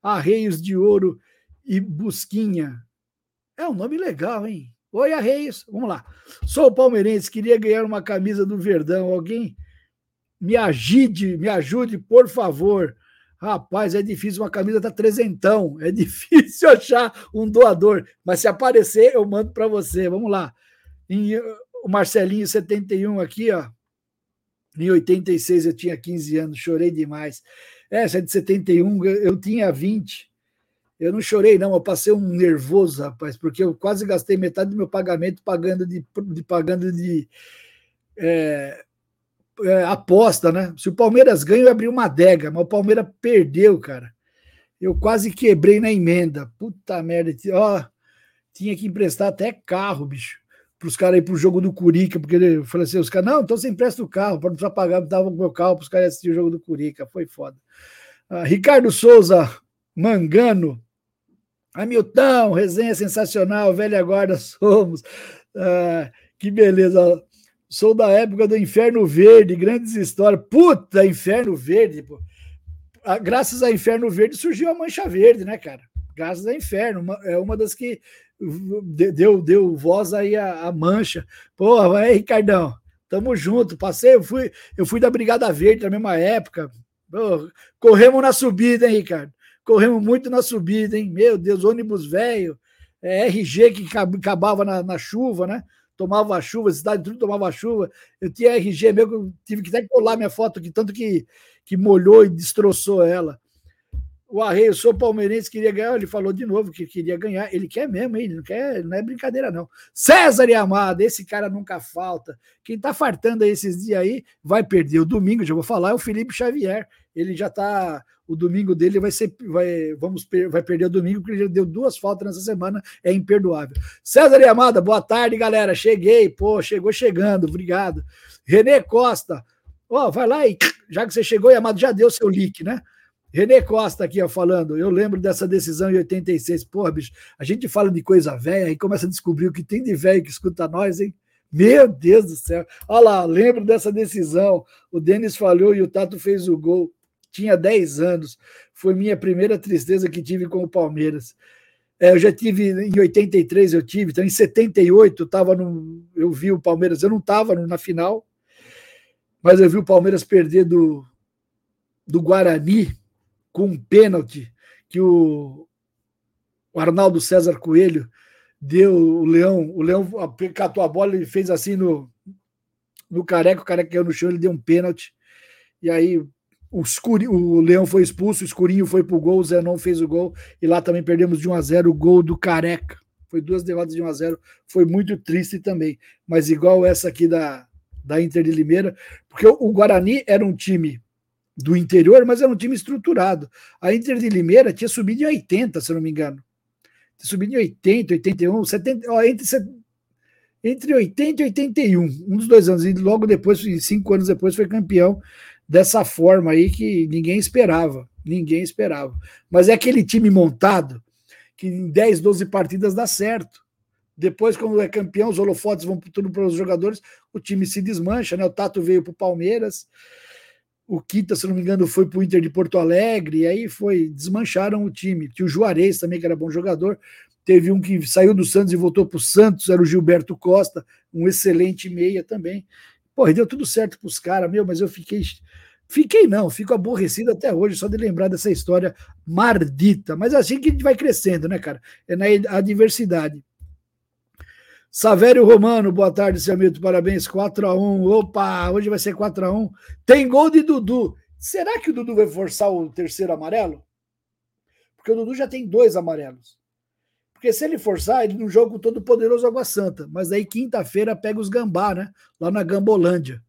Arreios de Ouro e Busquinha. É um nome legal, hein? Oi, Arreios. Vamos lá. Sou palmeirense, queria ganhar uma camisa do Verdão. Alguém me ajude, me ajude, por favor. Rapaz, é difícil, uma camisa tá trezentão. É difícil achar um doador. Mas se aparecer, eu mando para você. Vamos lá. Em, o Marcelinho 71 aqui, ó. Em 86 eu tinha 15 anos, chorei demais. Essa é de 71, eu tinha 20. Eu não chorei, não, eu passei um nervoso, rapaz, porque eu quase gastei metade do meu pagamento pagando de, de pagando de é, é, aposta, né? Se o Palmeiras ganha, eu abri uma adega, mas o Palmeiras perdeu, cara. Eu quase quebrei na emenda. Puta merda. Ó, tinha que emprestar até carro, bicho, para os caras ir pro jogo do Curica, porque eu falei assim: os caras, não, então você empresta o carro, para não precisar pagar, dava o meu carro para os caras assistir o jogo do Curica. Foi foda. Ah, Ricardo Souza Mangano, Hamilton, resenha sensacional, velha guarda somos. Ah, que beleza. Sou da época do Inferno Verde, grandes histórias. Puta, Inferno Verde, pô. Ah, graças a Inferno Verde surgiu a Mancha Verde, né, cara? Graças a Inferno, uma, é uma das que deu, deu voz aí à, à Mancha. Porra, aí, Ricardão, tamo junto. Passei, eu fui, eu fui da Brigada Verde na mesma época. Corremos na subida, hein, Ricardo? Corremos muito na subida, hein? Meu Deus, ônibus velho, é, RG que acabava na, na, chuva, né? Tomava chuva, cidade tudo tomava chuva. Eu tinha RG meu, tive que até colar minha foto aqui, tanto que, que molhou e destroçou ela. O Arreio, sou palmeirense, queria ganhar. Ele falou de novo que queria ganhar. Ele quer mesmo, hein? Ele não quer, não é brincadeira, não. César e Amado, esse cara nunca falta. Quem tá fartando aí esses dias aí vai perder. O domingo, já vou falar, é o Felipe Xavier. Ele já tá o domingo dele vai ser, vai, vamos, vai perder o domingo, porque ele já deu duas faltas nessa semana, é imperdoável. César e Amada, boa tarde, galera. Cheguei, pô, chegou chegando, obrigado. Renê Costa, ó, vai lá e já que você chegou, e Amado já deu seu link, né? Renê Costa aqui, ó, falando. Eu lembro dessa decisão em 86. Porra, bicho, a gente fala de coisa velha e começa a descobrir o que tem de velho que escuta nós, hein? Meu Deus do céu. Olha lá, lembro dessa decisão. O Denis falhou e o Tato fez o gol. Tinha 10 anos. Foi minha primeira tristeza que tive com o Palmeiras. É, eu já tive, em 83 eu tive, então em 78 eu, tava no, eu vi o Palmeiras, eu não estava na final, mas eu vi o Palmeiras perder do, do Guarani com um pênalti que o, o Arnaldo César Coelho deu o Leão, o Leão catou a bola e fez assim no, no careca, o careca caiu no chão, ele deu um pênalti. E aí o, escuri, o Leão foi expulso, o Escurinho foi pro gol, o Zenon fez o gol, e lá também perdemos de 1 a 0 o gol do Careca. Foi duas derrotas de 1 a 0 foi muito triste também. Mas igual essa aqui da, da Inter de Limeira, porque o, Guarani era um time do interior, mas era um time estruturado. A Inter de Limeira tinha subido em 80, se eu não me engano. Tinha subido em 80, 81, 70, ó, entre, entre 80 e 81, um dos dois anos. E logo depois, cinco anos depois, foi campeão dessa forma aí que ninguém esperava. Ninguém esperava. Mas é aquele time montado que em 10, 12 partidas dá certo. Depois, quando é campeão, os holofotes vão tudo para os jogadores, o time se desmancha, né? O Tato veio para o Palmeiras, o Kita, se não me engano, foi para o Inter de Porto Alegre, e aí foi, desmancharam o time. Tinha o Juarez também, que era bom jogador. Teve um que saiu do Santos e voltou para o Santos, era o Gilberto Costa, um excelente meia também. Pô, deu tudo certo para os caras, meu, mas eu fiquei. Fiquei não, fico aborrecido até hoje só de lembrar dessa história mardita. Mas é assim que a gente vai crescendo, né, cara? É na adversidade. Savério Romano, boa tarde, seu amigo, parabéns, 4x1. Opa, hoje vai ser 4x1. Tem gol de Dudu. Será que o Dudu vai forçar o terceiro amarelo? Porque o Dudu já tem dois amarelos. Porque se ele forçar, ele não joga com todo o poderoso Água Santa. Mas aí quinta-feira pega os Gambá, né? Lá na Gambolândia.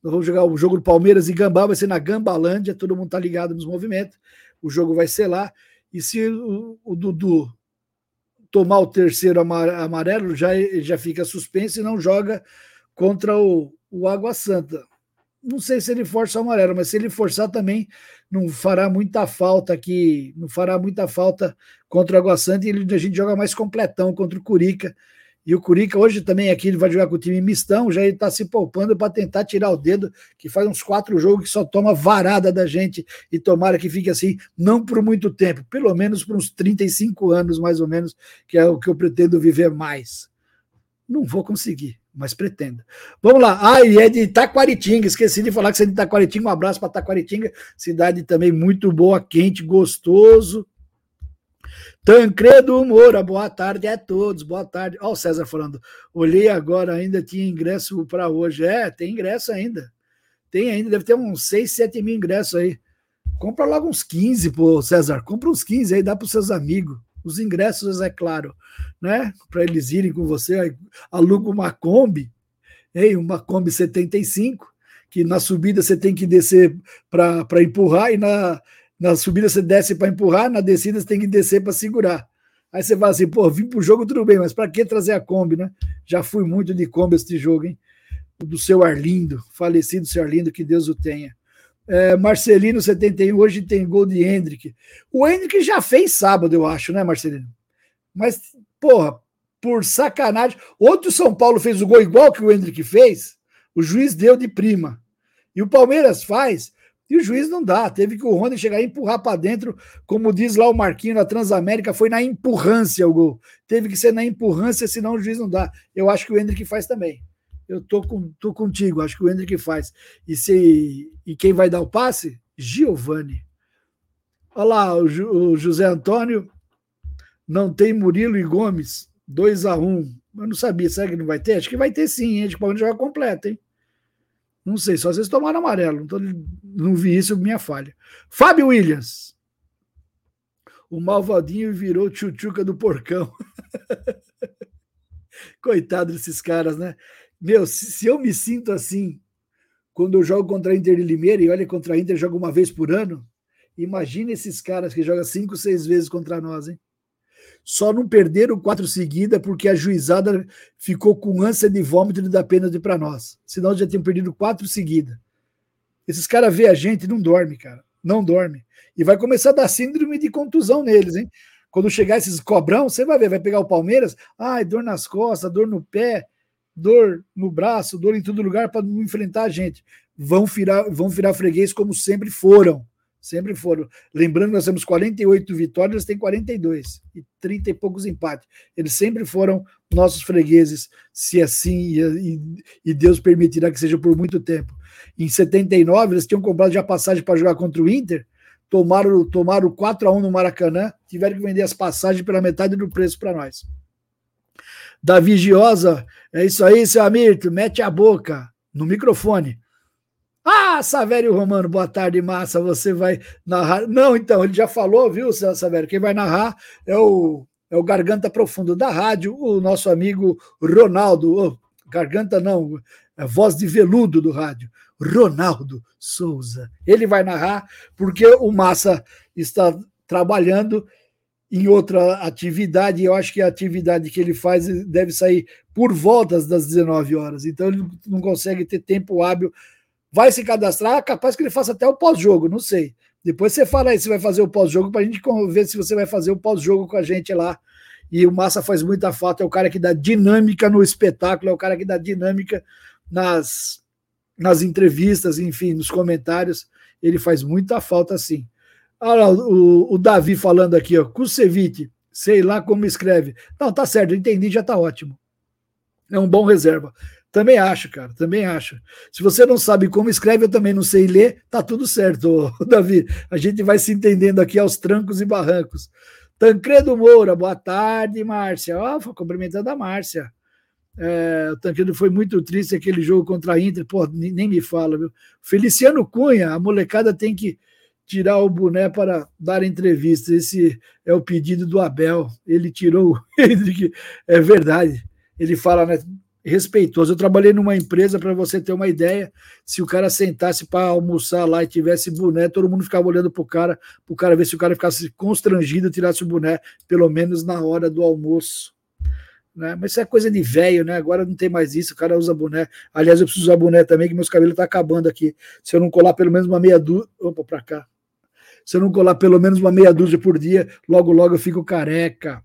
Nós vamos jogar o jogo do Palmeiras e Gambá, vai ser na Gambalândia, todo mundo tá ligado nos movimentos. O jogo vai ser lá. E se o, o Dudu tomar o terceiro amarelo, já, já fica suspenso e não joga contra o, o Água Santa. Não sei se ele força o amarelo, mas se ele forçar também, não fará muita falta aqui, não fará muita falta contra o Água Santa e ele, a gente joga mais completão contra o Curica, e o Curica hoje também aqui ele vai jogar com o time mistão, já ele está se poupando para tentar tirar o dedo, que faz uns quatro jogos que só toma varada da gente e tomara que fique assim, não por muito tempo, pelo menos por uns 35 anos mais ou menos, que é o que eu pretendo viver mais. Não vou conseguir, mas pretendo. Vamos lá. Ah, e é de Taquaritinga. Esqueci de falar que você é de Taquaritinga. Um abraço para Taquaritinga, cidade também muito boa, quente, gostoso. Tancredo Moura, boa tarde a todos, boa tarde. Ó, o César falando, olhei agora, ainda tinha ingresso para hoje. É, tem ingresso ainda. Tem ainda, deve ter uns 6, 7 mil ingressos aí. Compra logo uns 15, pô, César. Compra uns 15 aí, dá para os seus amigos. Os ingressos, é claro, né? Para eles irem com você. Aluga uma Kombi, hein? uma Kombi 75, que na subida você tem que descer para empurrar e na, na subida você desce para empurrar, na descida você tem que descer para segurar. Aí você fala assim, pô, vim pro jogo tudo bem, mas para que trazer a Kombi, né? Já fui muito de Kombi este jogo, hein? Do seu Arlindo, falecido seu Arlindo, que Deus o tenha. É, Marcelino 71, hoje tem gol de Hendrick. O Hendrick já fez sábado, eu acho, né, Marcelino? Mas, porra, por sacanagem. Outro São Paulo fez o gol igual que o Hendrick fez, o juiz deu de prima. E o Palmeiras faz, e o juiz não dá, teve que o Rony chegar e empurrar para dentro, como diz lá o Marquinho na Transamérica, foi na empurrância o gol. Teve que ser na empurrância, senão o juiz não dá. Eu acho que o Hendrick faz também. Eu tô, com, tô contigo, acho que o Hendrick faz. E, se, e quem vai dar o passe? Giovani. Olha lá, o, o José Antônio não tem Murilo e Gomes, 2 a 1 um. Eu não sabia, será que não vai ter? Acho que vai ter sim, hein? Que pode jogar completo, hein? Não sei, só vocês tomaram amarelo. Então, não vi isso, minha falha. Fábio Williams. O malvadinho virou tchutchuca do porcão. Coitado desses caras, né? Meu, se, se, eu me sinto assim quando eu jogo contra a Inter de Limeira, e olha, contra a Inter jogo uma vez por ano, Imagina esses caras que jogam cinco, seis vezes contra nós, hein? Só não perderam quatro seguidas porque a juizada ficou com ânsia de vômito de dar pênalti para nós. Senão já tinham perdido quatro seguidas. Esses caras vê a gente não dorme, cara. Não dorme. E vai começar a dar síndrome de contusão neles, hein? Quando chegar esses cobrão, você vai ver, vai pegar o Palmeiras, ai, dor nas costas, dor no pé, dor no braço, dor em todo lugar para enfrentar a gente. Vão virar, vão virar freguês como sempre foram. Sempre foram. Lembrando que nós temos 48 vitórias, eles têm 42 e 30 e poucos empates. Eles sempre foram nossos fregueses, se assim, e, e Deus permitirá que seja por muito tempo. Em 79, eles tinham comprado já passagem para jogar contra o Inter, tomaram, tomaram 4 a 1 no Maracanã, tiveram que vender as passagens pela metade do preço para nós. Davi Giosa, é isso aí, seu Amirto, mete a boca no microfone. Ah, Savério Romano, boa tarde, massa. Você vai narrar. Não, então, ele já falou, viu, Savério? Quem vai narrar é o, é o Garganta Profundo da rádio, o nosso amigo Ronaldo. Oh, garganta não, é voz de veludo do rádio. Ronaldo Souza. Ele vai narrar, porque o Massa está trabalhando em outra atividade, eu acho que a atividade que ele faz deve sair por voltas das 19 horas, então ele não consegue ter tempo hábil. Vai se cadastrar, capaz que ele faça até o pós-jogo, não sei. Depois você fala aí se vai fazer o pós-jogo para a gente ver se você vai fazer o pós-jogo com a gente lá. E o Massa faz muita falta, é o cara que dá dinâmica no espetáculo, é o cara que dá dinâmica nas, nas entrevistas, enfim, nos comentários, ele faz muita falta sim. Olha o, o Davi falando aqui, ó, Kusevich, sei lá como escreve. Não, tá certo, entendi, já tá ótimo. É um bom reserva. Também acho, cara, também acho. Se você não sabe como escreve, eu também não sei ler, tá tudo certo, Davi. A gente vai se entendendo aqui aos trancos e barrancos. Tancredo Moura, boa tarde, Márcia. Ó, oh, cumprimentando a Márcia. É, o Tancredo foi muito triste aquele jogo contra a Inter, pô, nem me fala, viu? Feliciano Cunha, a molecada tem que tirar o boné para dar entrevista. Esse é o pedido do Abel. Ele tirou o é verdade. Ele fala, né? Respeitoso. Eu trabalhei numa empresa, para você ter uma ideia, se o cara sentasse para almoçar lá e tivesse boné, todo mundo ficava olhando pro cara, pro cara ver se o cara ficasse constrangido, tirasse o boné, pelo menos na hora do almoço né? Mas isso é coisa de velho, né? Agora não tem mais isso, o cara usa boné. Aliás, eu preciso usar boné também, que meus cabelos estão tá acabando aqui. Se eu não colar pelo menos uma meia dúzia. Opa, para cá. Se eu não colar pelo menos uma meia dúzia por dia, logo, logo eu fico careca.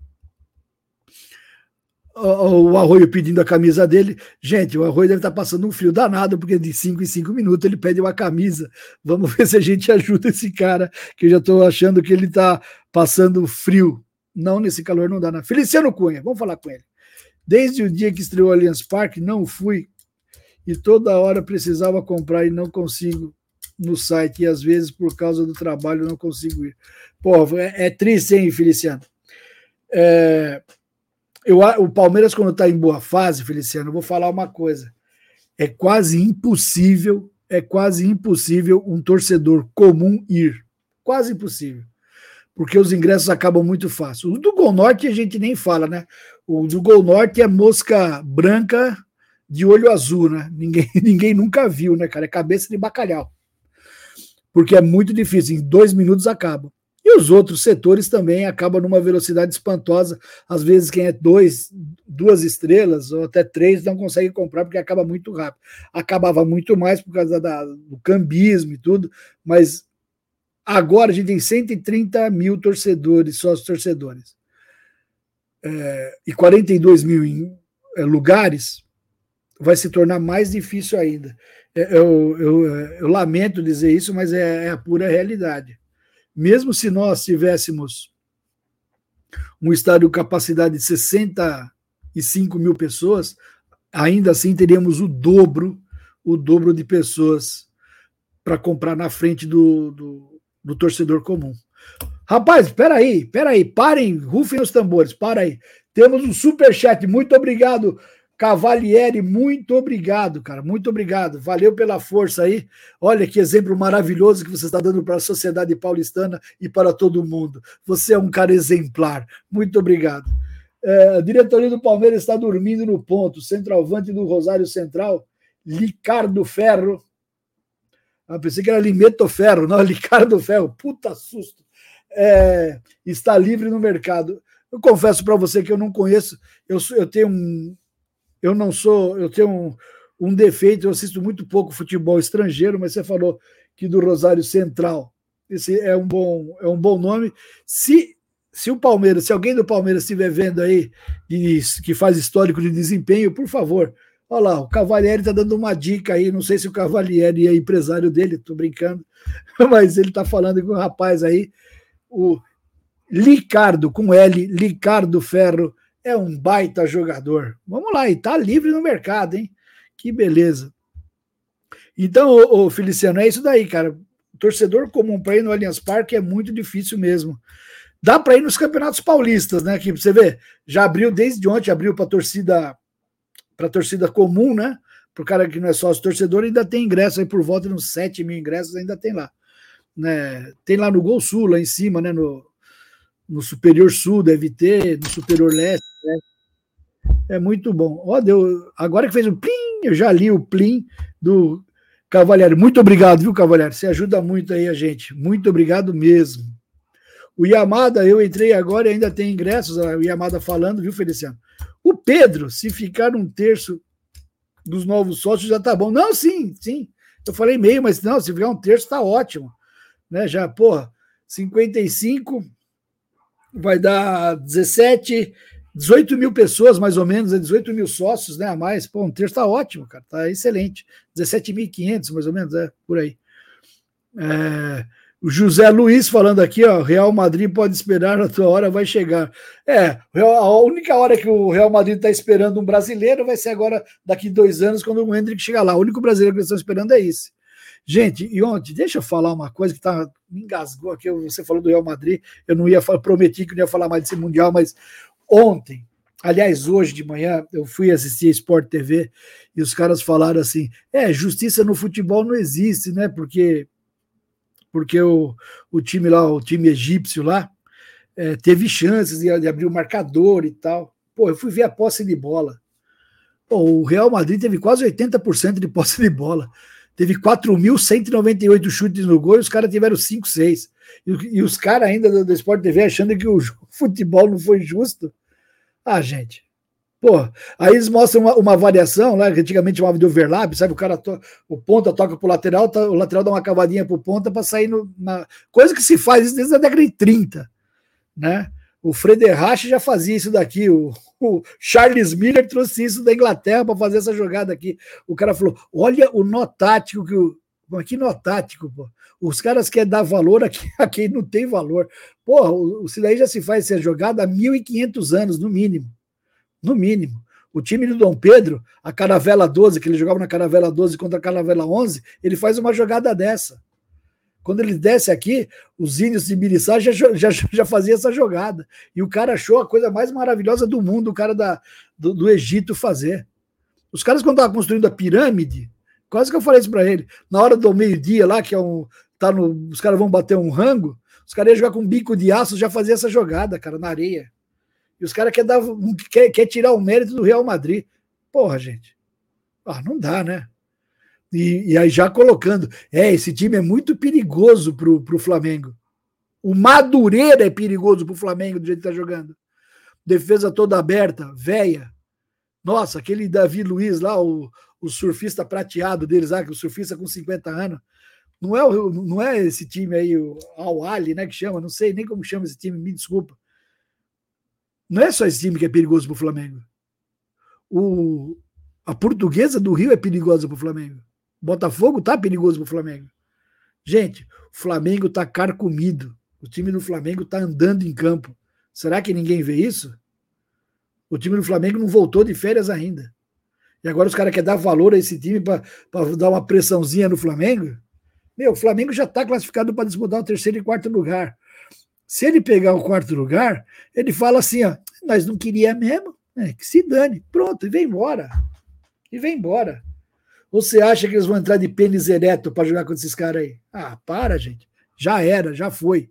O, Arroio pedindo a camisa dele. Gente, o Arroio deve estar tá passando um frio danado, porque de 5 em 5 minutos ele pede uma camisa. Vamos ver se a gente ajuda esse cara, que eu já estou achando que ele está passando frio. Não, nesse calor não dá. Não. Feliciano Cunha, vamos falar com ele. Desde o dia que estreou Allianz Parque, não fui e toda hora precisava comprar e não consigo no site, e às vezes por causa do trabalho não consigo ir. Pô, é, é triste, hein, Feliciano? É, eu, o Palmeiras, quando está em boa fase, Feliciano, eu vou falar uma coisa. É quase impossível, é quase impossível um torcedor comum ir. Quase impossível. Porque os ingressos acabam muito fácil. O do Gol Norte a gente nem fala, né? O do Gol Norte é mosca branca de olho azul, né? Ninguém, ninguém nunca viu, né, cara? É cabeça de bacalhau. Porque é muito difícil, em dois minutos acaba. E os outros setores também acabam numa velocidade espantosa. Às vezes, quem é dois, duas estrelas ou até três não consegue comprar porque acaba muito rápido. Acabava muito mais por causa da, do cambismo e tudo, mas agora a gente tem 130 mil torcedores, sócios torcedores é, e 42 mil em, é, lugares, vai se tornar mais difícil ainda. É, eu, eu, eu lamento dizer isso, mas é, é, a pura realidade. Mesmo se nós tivéssemos um estádio com capacidade de 65 mil pessoas, ainda assim teríamos o dobro, o dobro de pessoas para comprar na frente do, do, do torcedor comum. Rapaz, espera aí, espera aí, parem, rufem os tambores, para aí. Temos um super chat, muito obrigado, Cavalieri, muito obrigado, cara, muito obrigado. Valeu pela força aí. Olha que exemplo maravilhoso que você está dando para a sociedade paulistana e para todo mundo. Você é um cara exemplar. Muito obrigado. É, a diretoria do Palmeiras está dormindo no ponto. Centroavante do Rosário Central, Ricardo Ferro, Ah, pensei que era Limeto Ferro, não, Ricardo Ferro. Puta susto. É, está livre no mercado. Eu confesso para você que eu não conheço. Eu, eu tenho um. Eu não sou. Eu tenho um, um defeito. Eu assisto muito pouco futebol estrangeiro, mas você falou que do Rosário Central. Esse é um bom, é um bom nome. Se se o Palmeiras, se alguém do Palmeiras estiver vendo aí e, que faz histórico de desempenho, por favor, olha lá, o Cavalieri está dando uma dica aí, não sei se o Cavalieri é empresário dele, estou brincando, mas ele está falando com o rapaz aí, o Licardo, com L, Licardo Ferro, é um baita jogador. Vamos lá, e tá livre no mercado, hein? Que beleza. Então, ô, ô Feliciano, é isso daí, cara. Torcedor comum para ir no Allianz Parque é muito difícil mesmo. Dá para ir nos campeonatos paulistas, né? Que você vê, já abriu desde ontem, abriu para torcida para torcida comum, né? Para o cara que não é sócio torcedor, ainda tem ingresso aí por volta de uns 7 mil ingressos, ainda tem lá. Né? Tem lá no Gol Sul, lá em cima, né? No, no Superior Sul deve ter, no Superior Leste, né? É muito bom. Ó, deu, agora que fez o plim, eu já li o plim do Cavalheiro. Muito obrigado, viu, Cavalheiro? Você ajuda muito aí a gente. Muito obrigado mesmo. O Yamada, eu entrei agora e ainda tem ingressos, o Yamada falando, viu, Feliciano? O Pedro, se ficar um terço dos novos sócios, já tá bom. Não, sim, sim. Eu falei meio, mas não, se ficar um terço, tá ótimo. Né? Já, porra, 55 vai dar 17, 18 mil pessoas, mais ou menos, 18 mil sócios, né? A mais. Pô, um terço tá ótimo, cara. Tá excelente. 17.500, mais ou menos, é, por aí. É, o José Luiz falando aqui, ó, Real Madrid pode esperar, a tua hora vai chegar. É, a única hora que o Real Madrid está esperando um brasileiro vai ser agora, daqui dois anos, quando o Hendrick chegar lá. O único brasileiro que eles estão esperando é esse. Gente, e ontem, deixa eu falar uma coisa que tá, me engasgou aqui, você falou do Real Madrid, eu não ia falar, prometi que não ia falar mais desse Mundial, mas ontem, aliás, hoje de manhã, eu fui assistir a Sport TV e os caras falaram assim, é, justiça no futebol não existe, né, porque porque o, o time lá, o time egípcio lá, é, teve chances de, de, abrir o marcador e tal. Pô, eu fui ver a posse de bola. Pô, o Real Madrid teve quase 80% de posse de bola. Teve 4.198 chutes no gol e os caras tiveram 5, 6. E, e os caras ainda do, do Sport TV achando que o futebol não foi justo. Ah, gente, Pô, aí eles mostram uma, uma, variação lá, que antigamente chamava de overlap, sabe? O cara, to, o ponta toca pro lateral, tá, o lateral dá uma cavadinha pro ponta para sair no, na. Coisa que se faz desde a década de 30, né? O Frederich já fazia isso daqui, o, o Charles Miller trouxe isso da Inglaterra para fazer essa jogada aqui. O cara falou: olha o nó tático que o. Que nó tático, pô. Os caras querem dar valor a a quem não tem valor. Porra, o, o daí já se faz essa jogada há 1.500 anos, no mínimo no mínimo. O time do Dom Pedro, a Caravela 12, que ele jogava na Caravela 12 contra a Caravela 11, ele faz uma jogada dessa. Quando ele desce aqui, os índios de Biriçá já, já, já fazia essa jogada. E o cara achou a coisa mais maravilhosa do mundo, o cara da, do, do Egito fazer. Os caras, quando estavam construindo a pirâmide, quase que eu falei isso para ele, na hora do meio-dia lá, que é um. Tá no, os caras vão bater um rango, os caras iam jogar com um bico de aço, já fazia essa jogada, cara, na areia. E os caras querem quer, quer tirar o mérito do Real Madrid. Porra, gente. Ah, não dá, né? E, e aí já colocando, é, esse time é muito perigoso pro, pro Flamengo. O Madureira é perigoso pro Flamengo do jeito que tá jogando. Defesa toda aberta, véia. Nossa, aquele Davi Luiz lá, o, o surfista prateado deles lá, que o surfista com 50 anos. Não é, não é esse time aí, o Al Ali, né, que chama, não sei nem como chama esse time, me desculpa. Não é só esse time que é perigoso para o Flamengo. O, a portuguesa do Rio é perigosa para o Flamengo. Botafogo tá perigoso para o Flamengo. Gente, o Flamengo tá carcomido. O time do Flamengo tá andando em campo. Será que ninguém vê isso? O time do Flamengo não voltou de férias ainda. E agora os caras querem dar valor a esse time para dar uma pressãozinha no Flamengo? Meu, o Flamengo já está classificado para disputar o terceiro e quarto lugar. Se ele pegar o quarto lugar, ele fala assim: ó, nós não queria mesmo, é, que se dane, pronto, e vem embora. E vem embora. Ou você acha que eles vão entrar de pênis ereto para jogar com esses caras aí? Ah, para, gente. Já era, já foi.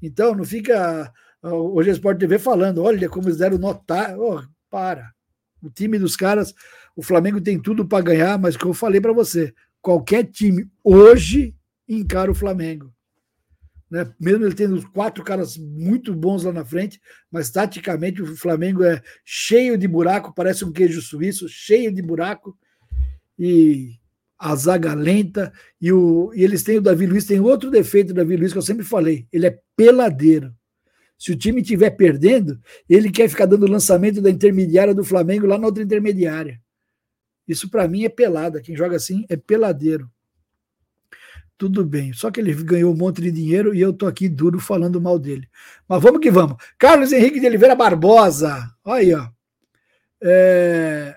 Então, não fica hoje a Sport TV falando, olha como eles deram notar. Oh, para. O time dos caras, o Flamengo tem tudo para ganhar, mas como eu falei para você, qualquer time hoje encara o Flamengo. Né? Mesmo ele tendo quatro caras muito bons lá na frente, mas taticamente o Flamengo é cheio de buraco, parece um queijo suíço, cheio de buraco. E a zaga lenta, e, o, e eles têm o Davi Luiz, tem outro defeito do Davi Luiz que eu sempre falei, ele é peladeiro. Se o time estiver perdendo, ele quer ficar dando lançamento da intermediária do Flamengo lá na outra intermediária. Isso para mim é pelada. Quem joga assim é peladeiro. Tudo bem. Só que ele ganhou um monte de dinheiro e eu tô aqui duro falando mal dele. Mas vamos que vamos. Carlos Henrique de Oliveira Barbosa. Olha aí, ó. É...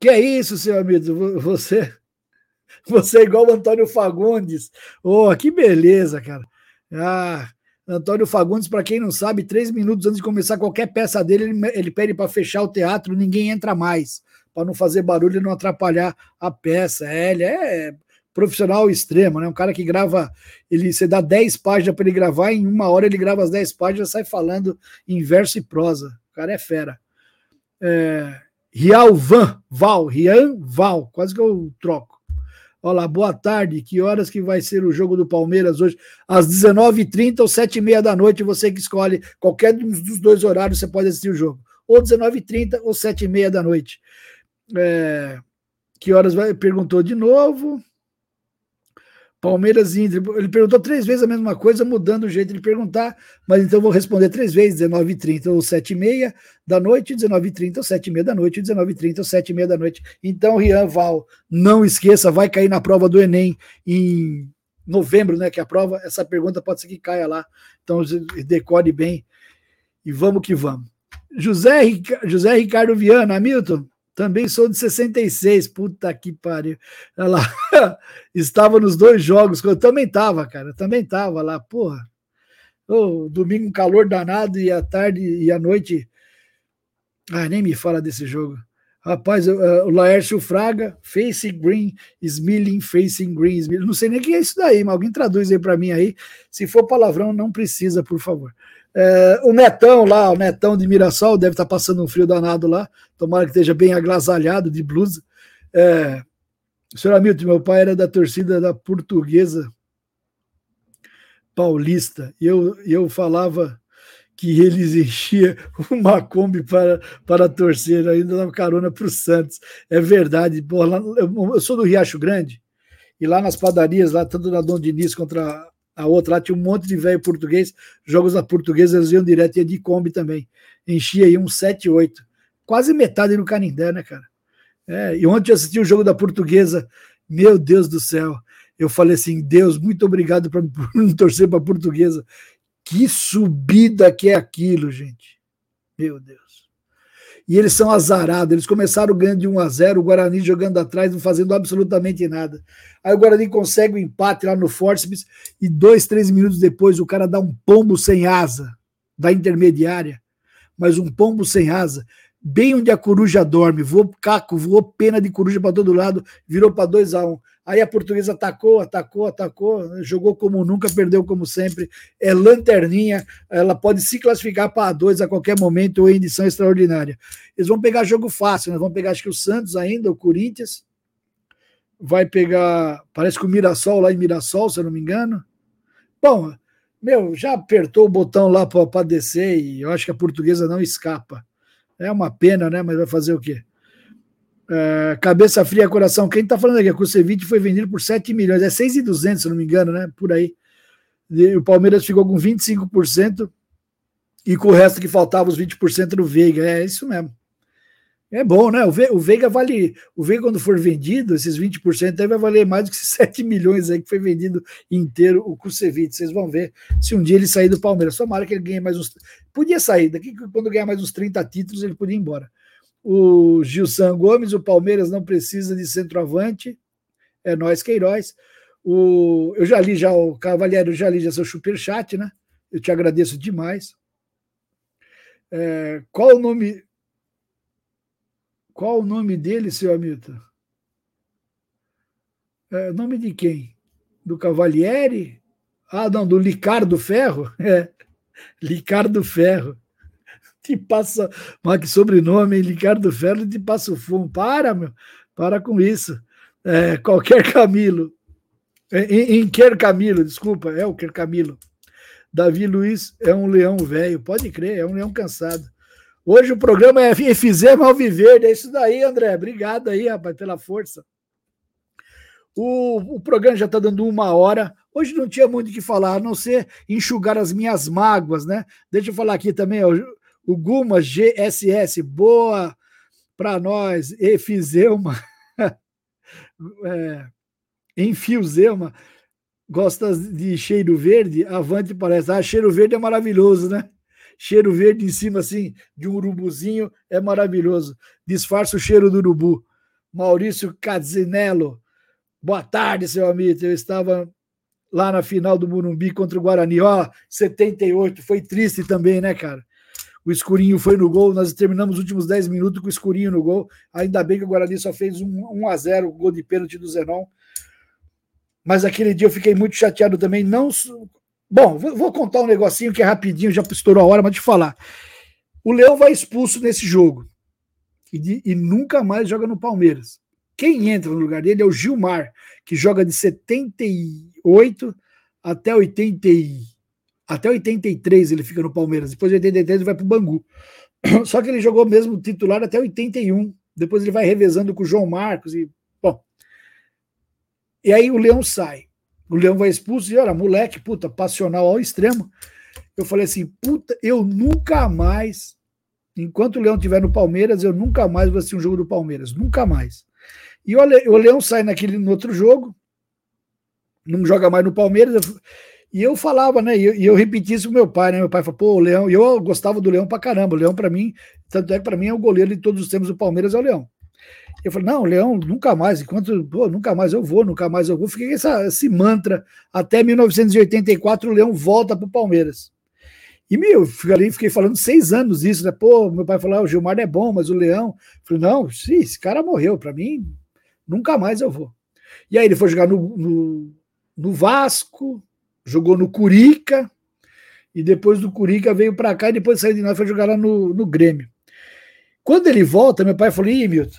Que é isso, seu amigo? Você você é igual o Antônio Fagundes. Oh, que beleza, cara. Ah, Antônio Fagundes, para quem não sabe, três minutos antes de começar qualquer peça dele, ele, ele pede para fechar o teatro, ninguém entra mais, para não fazer barulho e não atrapalhar a peça. É, ele é profissional extremo, né? Um cara que grava, ele você dá 10 páginas para ele gravar, em uma hora ele grava as 10 páginas, sai falando em verso e prosa. O cara é fera. É, Rial Van, Val, Rian Val, quase que eu troco. Olá, boa tarde. Que horas que vai ser o jogo do Palmeiras hoje? Às 19h30 ou 7h30 da noite, você que escolhe. Qualquer dos dois horários você pode assistir o jogo. Ou 19h30 ou 7h30 da noite. É... Que horas vai? Perguntou de novo. Palmeiras e Inter. Ele perguntou três vezes a mesma coisa, mudando o jeito de perguntar, mas então vou responder três vezes: 19h30 ou 7h30 da noite, 19h30 ou 7h30 da noite, 19h30 ou 7h30 da noite. Então, Rian Val, não esqueça, vai cair na prova do Enem em novembro, né? Que é a prova, essa pergunta pode ser que caia lá. Então, decore bem e vamos que vamos. José, José Ricardo Viana, Hamilton, também sou de 66, puta que pariu. Ela estava nos dois jogos, eu também estava, cara, também estava lá, porra. Oh, domingo um calor danado e à tarde e à noite. Ah, nem me fala desse jogo. Rapaz, uh, o Laércio Fraga, Facing Green, Smiling, Facing Green, Smiling. Não sei nem o que é isso daí, mas alguém traduz aí para mim aí. Se for palavrão, não precisa, por favor. É, o Netão lá, o Netão de Mirassol, deve estar tá passando um frio danado lá. Tomara que esteja bem agasalhado de blusa. É, senhor Hamilton, meu pai era da torcida da portuguesa paulista. E eu, eu falava que eles enchiam uma Kombi para, para torcer, ainda dava carona para o Santos. É verdade. Pô, lá, eu, eu, sou do Riacho Grande, e lá nas padarias, lá tanto na Dom Diniz contra a outra lá tinha um monte de velho português, jogos da portuguesa eles iam direto, ia de Kombi também. Enchia aí uns 7, 8. Quase metade no Canindé, né, cara? É, e ontem eu assisti o jogo da portuguesa, meu Deus do céu. Eu falei assim, Deus, muito obrigado por não torcer para portuguesa. Que subida que é aquilo, gente. Meu Deus e eles são azarados. Eles começaram ganhando de 1 a 0 o Guarani jogando atrás, não fazendo absolutamente nada. Aí o Guarani consegue o um empate lá no Forceps e dois, três minutos depois o cara dá um pombo sem asa da intermediária, mas um pombo sem asa, bem onde a coruja dorme. Voou caco, voou pena de coruja para todo lado, virou para 2 a 1 um. Aí a portuguesa atacou, atacou, atacou, jogou como nunca, perdeu como sempre. É lanterninha, ela pode se classificar para A2 a qualquer momento ou em edição extraordinária. Eles vão pegar jogo fácil, né? Vão pegar acho que o Santos ainda, o Corinthians. Vai pegar, parece que o Mirassol lá em Mirassol, se eu não me engano. Bom, meu, já apertou o botão lá para descer e eu acho que a portuguesa não escapa. É uma pena, né? Mas vai fazer o quê? É, cabeça fria, coração. Quem está falando aqui? A Kusevich foi vendido por 7 milhões, é 6,200, se não me engano, né? Por aí. E o Palmeiras ficou com 25% e com o resto que faltava, os 20% do Veiga. É isso mesmo. É bom, né? O, Ve o Veiga vale. O Veiga, quando for vendido, esses 20% aí vai valer mais do que esses 7 milhões aí que foi vendido inteiro o Kusevich. Vocês vão ver se um dia ele sair do Palmeiras. Tomara que ele ganhe mais uns. Podia sair, daqui quando ganhar mais uns 30 títulos, ele podia ir embora o Gilson Gomes, o Palmeiras não precisa de centroavante, é nós Queiroz. O, eu já li já o Cavalheiro, já li já seu superchat, né? Eu te agradeço demais. É, qual o nome qual o nome dele, seu Hamilton? É, nome de quem? Do Cavalieri? Ah, não, do Licardo Ferro? É, Licardo Ferro te passa. Mas que sobrenome, hein? Ricardo Ferro te passa o fumo. Para, meu. Para com isso. É, qualquer Camilo. Em, em Quer Camilo, desculpa, é o Quer Camilo. Davi Luiz é um leão velho, pode crer, é um leão cansado. Hoje o programa é Fizemos ao Viver, é isso daí, André. Obrigado aí, rapaz, pela força. O, o programa já está dando uma hora. Hoje não tinha muito o que falar, a não ser enxugar as minhas mágoas, né? Deixa eu falar aqui também, ó, o Guma GSS, boa para nós, Efizeuma, é, gosta de cheiro verde? Avante parece. Ah, cheiro verde é maravilhoso, né? Cheiro verde em cima, assim, de um urubuzinho é maravilhoso. Disfarça o cheiro do urubu. Maurício Cazinello, boa tarde, seu amigo. Eu estava lá na final do Murumbi contra o Guarani. Ó, 78, foi triste também, né, cara? O Escurinho foi no gol, nós terminamos os últimos 10 minutos com o Escurinho no gol. Ainda bem que o Guarani só fez um 1 a 0 o gol de pênalti do Zenon. Mas aquele dia eu fiquei muito chateado também. Não. Bom, vou contar um negocinho que é rapidinho, já estourou a hora, mas de falar. O Leão vai expulso nesse jogo e, de, e nunca mais joga no Palmeiras. Quem entra no lugar dele é o Gilmar, que joga de 78 até 80 até 83 ele fica no Palmeiras. Depois de 83 ele vai para o Bangu. Só que ele jogou mesmo titular até 81. Depois ele vai revezando com o João Marcos e bom. E aí o Leão sai. O Leão vai expulso e olha, moleque, puta, passional ao extremo. Eu falei assim, puta, eu nunca mais, enquanto o Leão estiver no Palmeiras, eu nunca mais vou assistir um jogo do Palmeiras, nunca mais. E o, Leão sai naquele no outro jogo, não joga mais no Palmeiras. E eu falava, né? E eu, eu repeti isso com meu pai, né? Meu pai falou, pô, o Leão, e eu gostava do Leão pra caramba. O Leão, para mim, tanto é que para mim é o goleiro de todos os tempos do Palmeiras, é o Leão. Eu falei, não, Leão, nunca mais, enquanto, pô, nunca mais eu vou, nunca mais eu vou. Fiquei essa, esse mantra. Até 1984, o Leão volta pro Palmeiras. E, meu, fiquei ali, fiquei falando seis anos isso, né? Pô, meu pai falou, ah, o Gilmar é bom, mas o Leão. Eu falei, não, sim, esse cara morreu, para mim, nunca mais eu vou. E aí ele foi jogar no, no, no Vasco, jogou no Curica, e depois do Curica veio para cá e depois saiu de nós foi jogar lá no, no Grêmio. Quando ele volta, meu pai falou: Ih, Milton,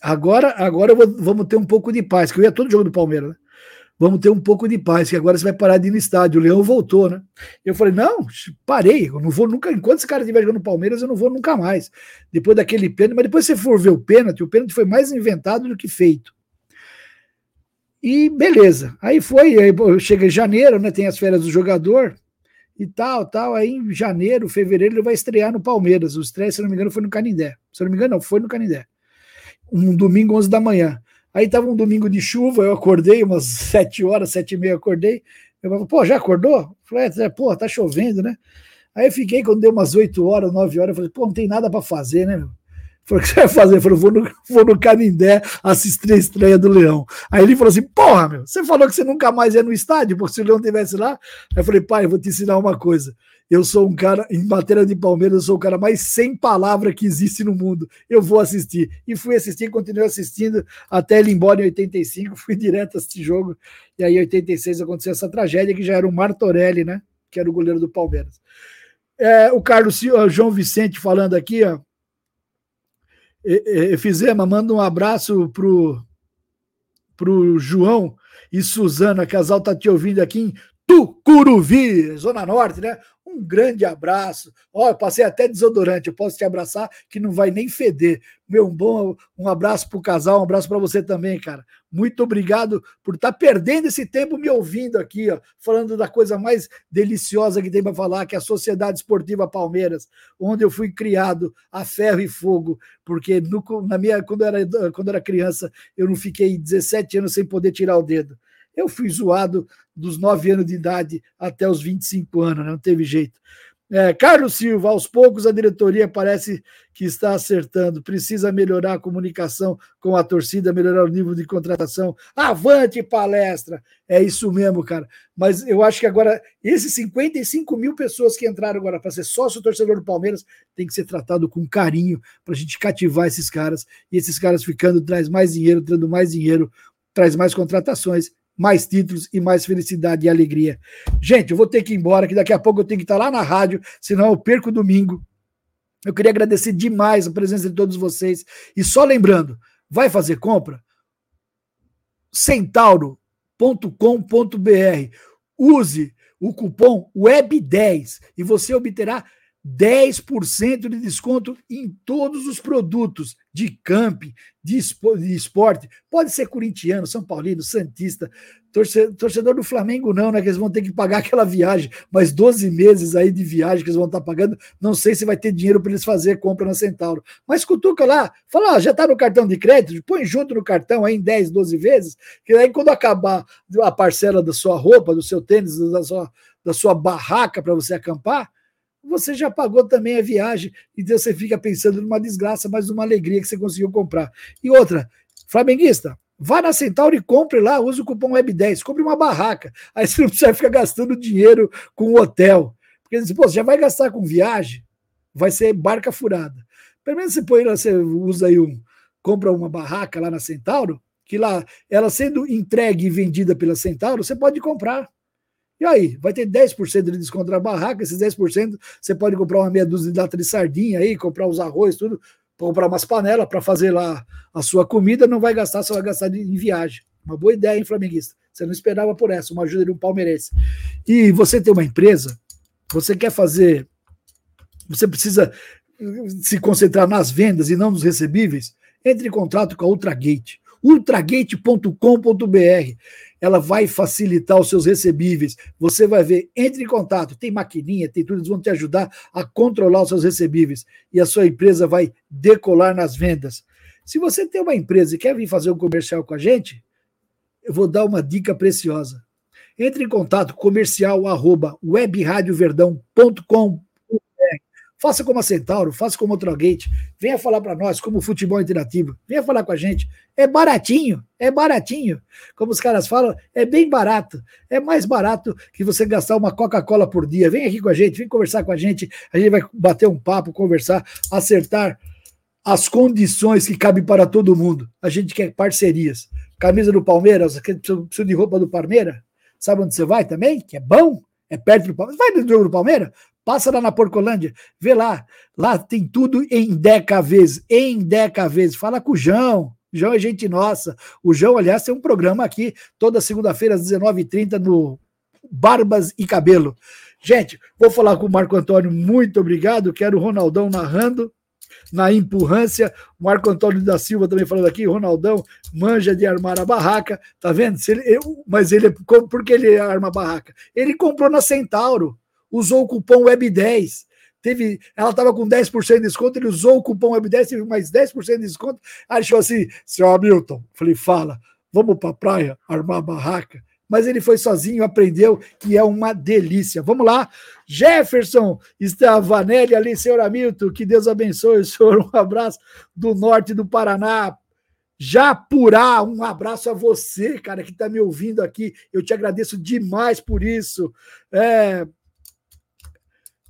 agora, agora vou, vamos ter um pouco de paz, que eu ia todo jogo do Palmeiras, né? Vamos ter um pouco de paz, que agora você vai parar de ir no estádio. O Leão voltou, né? Eu falei: não, parei, eu não vou nunca. Enquanto esse cara estiver jogando no Palmeiras, eu não vou nunca mais. Depois daquele pênalti, mas depois você for ver o pênalti, o pênalti foi mais inventado do que feito. E beleza. Aí foi, aí chega em janeiro, né? Tem as férias do jogador e tal, tal. Aí em janeiro, fevereiro, ele vai estrear no Palmeiras. O estreia, se não me engano, foi no Canindé. Se não me engano, não, foi no Canindé. Um domingo, 11 da manhã. Aí tava um domingo de chuva, eu acordei umas sete horas, sete e meia, acordei. Eu falei, pô, já acordou? falei, é, pô, tá chovendo, né? Aí eu fiquei, quando deu umas oito horas, nove horas, eu falei, pô, não tem nada para fazer, né, meu? Falei, o que você vai fazer? Falou, vou no, vou no Canindé assistir a estreia do Leão. Aí ele falou assim: porra, meu, você falou que você nunca mais ia no estádio, porque se o Leão estivesse lá. Aí eu falei, pai, eu vou te ensinar uma coisa. Eu sou um cara, em matéria de Palmeiras, eu sou o cara mais sem palavra que existe no mundo. Eu vou assistir. E fui assistir, continuei assistindo até ele ir embora em 85, fui direto assistir jogo. E aí, em 86, aconteceu essa tragédia, que já era o Martorelli, né? Que era o goleiro do Palmeiras. É, o Carlos o João Vicente falando aqui, ó. Efizema, manda um abraço pro, pro João e Suzana, casal tá te ouvindo aqui em Tucuruvi, Zona Norte, né? Um grande abraço. Ó, eu passei até desodorante, eu posso te abraçar que não vai nem feder. Meu, um bom um abraço pro casal, um abraço para você também, cara. Muito obrigado por estar tá perdendo esse tempo me ouvindo aqui, ó, falando da coisa mais deliciosa que tem para falar, que é a Sociedade Esportiva Palmeiras, onde eu fui criado a ferro e fogo, porque no, na minha quando eu era quando eu era criança, eu não fiquei 17 anos sem poder tirar o dedo. Eu fui zoado dos 9 anos de idade até os 25 anos, né? não teve jeito. É, Carlos Silva, aos poucos a diretoria parece que está acertando. Precisa melhorar a comunicação com a torcida, melhorar o nível de contratação. Avante palestra! É isso mesmo, cara. Mas eu acho que agora, esses 55 mil pessoas que entraram agora para ser sócio torcedor do Palmeiras tem que ser tratado com carinho para a gente cativar esses caras. E esses caras ficando traz mais dinheiro, trazendo mais dinheiro, traz mais contratações mais títulos e mais felicidade e alegria. Gente, eu vou ter que ir embora, que daqui a pouco eu tenho que estar lá na rádio, senão eu perco domingo. Eu queria agradecer demais a presença de todos vocês. E só lembrando, vai fazer compra? centauro.com.br. Use o cupom WEB10 e você obterá 10% de desconto em todos os produtos de camping, de esporte. Pode ser corintiano, São Paulino, Santista, torcedor do Flamengo não, né? Que eles vão ter que pagar aquela viagem, mas 12 meses aí de viagem que eles vão estar pagando. Não sei se vai ter dinheiro para eles fazer compra na Centauro. Mas cutuca lá, fala, ó, já está no cartão de crédito, põe junto no cartão aí em 10, 12 vezes, que aí quando acabar a parcela da sua roupa, do seu tênis, da sua, da sua barraca para você acampar, você já pagou também a viagem, então você fica pensando numa desgraça, mas numa alegria que você conseguiu comprar. E outra, flamenguista, vá na Centauro e compre lá, use o cupom WEB10, compre uma barraca. Aí você não precisa ficar gastando dinheiro com hotel. Porque você, pô, você já vai gastar com viagem, vai ser barca furada. Pelo menos você põe lá, você usa aí um, compra uma barraca lá na Centauro, que lá, ela sendo entregue e vendida pela Centauro, você pode comprar. E aí, vai ter 10% de desconto na barraca, esses 10% você pode comprar uma meia dúzia de lata de sardinha aí, comprar os arroz, tudo, comprar umas panelas para fazer lá a sua comida, não vai gastar, só vai gastar em viagem. Uma boa ideia, hein, flamenguista? Você não esperava por essa, uma ajuda de um palmeirense. E você tem uma empresa, você quer fazer, você precisa se concentrar nas vendas e não nos recebíveis, entre em contato com a Ultragate ultragate.com.br. Ela vai facilitar os seus recebíveis. Você vai ver, entre em contato, tem maquininha, tem tudo, eles vão te ajudar a controlar os seus recebíveis e a sua empresa vai decolar nas vendas. Se você tem uma empresa e quer vir fazer um comercial com a gente, eu vou dar uma dica preciosa. Entre em contato comercial arroba Faça como a Centauro, faça como o Trogate. Venha falar para nós como futebol interativo. Venha falar com a gente. É baratinho, é baratinho. Como os caras falam, é bem barato. É mais barato que você gastar uma Coca-Cola por dia. Vem aqui com a gente, vem conversar com a gente. A gente vai bater um papo, conversar, acertar as condições que cabem para todo mundo. A gente quer parcerias. Camisa do Palmeiras, precisa de roupa do Palmeiras? Sabe onde você vai também? Que é bom? É perto do Palmeiras. Vai no jogo do Palmeiras? Passa lá na Porcolândia, vê lá. Lá tem tudo em Deca em Deca. Fala com o João. João é gente nossa. O João, aliás, tem um programa aqui toda segunda-feira às 19h30 no Barbas e Cabelo. Gente, vou falar com o Marco Antônio, muito obrigado. Quero o Ronaldão narrando na empurrância. Marco Antônio da Silva também falando aqui, Ronaldão manja de armar a barraca, tá vendo? Se ele, eu, mas ele, por que ele arma a barraca? Ele comprou na Centauro usou o cupom WEB10. Teve, ela estava com 10% de desconto, ele usou o cupom WEB10, teve mais 10% de desconto. Achou assim, seu Hamilton, falei, fala, vamos para a praia, armar a barraca. Mas ele foi sozinho, aprendeu que é uma delícia. Vamos lá, Jefferson Stavanelli ali, senhor Hamilton, que Deus abençoe, senhor. Um abraço do norte do Paraná, Japurá, um abraço a você, cara, que está me ouvindo aqui. Eu te agradeço demais por isso. É,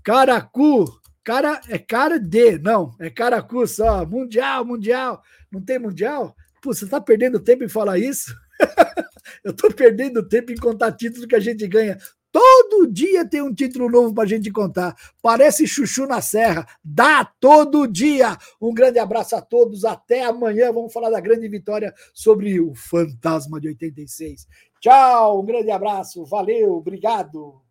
Caracu, cara, é cara de, não, é Caracu só, mundial, mundial, não tem mundial? Pô, você tá perdendo tempo em falar isso? Eu tô perdendo tempo em contar títulos que a gente ganha. Todo dia tem um título novo para a gente contar. Parece chuchu na serra. Dá todo dia. Um grande abraço a todos. Até amanhã. Vamos falar da grande vitória sobre o Fantasma de 86. Tchau. Um grande abraço. Valeu. Obrigado.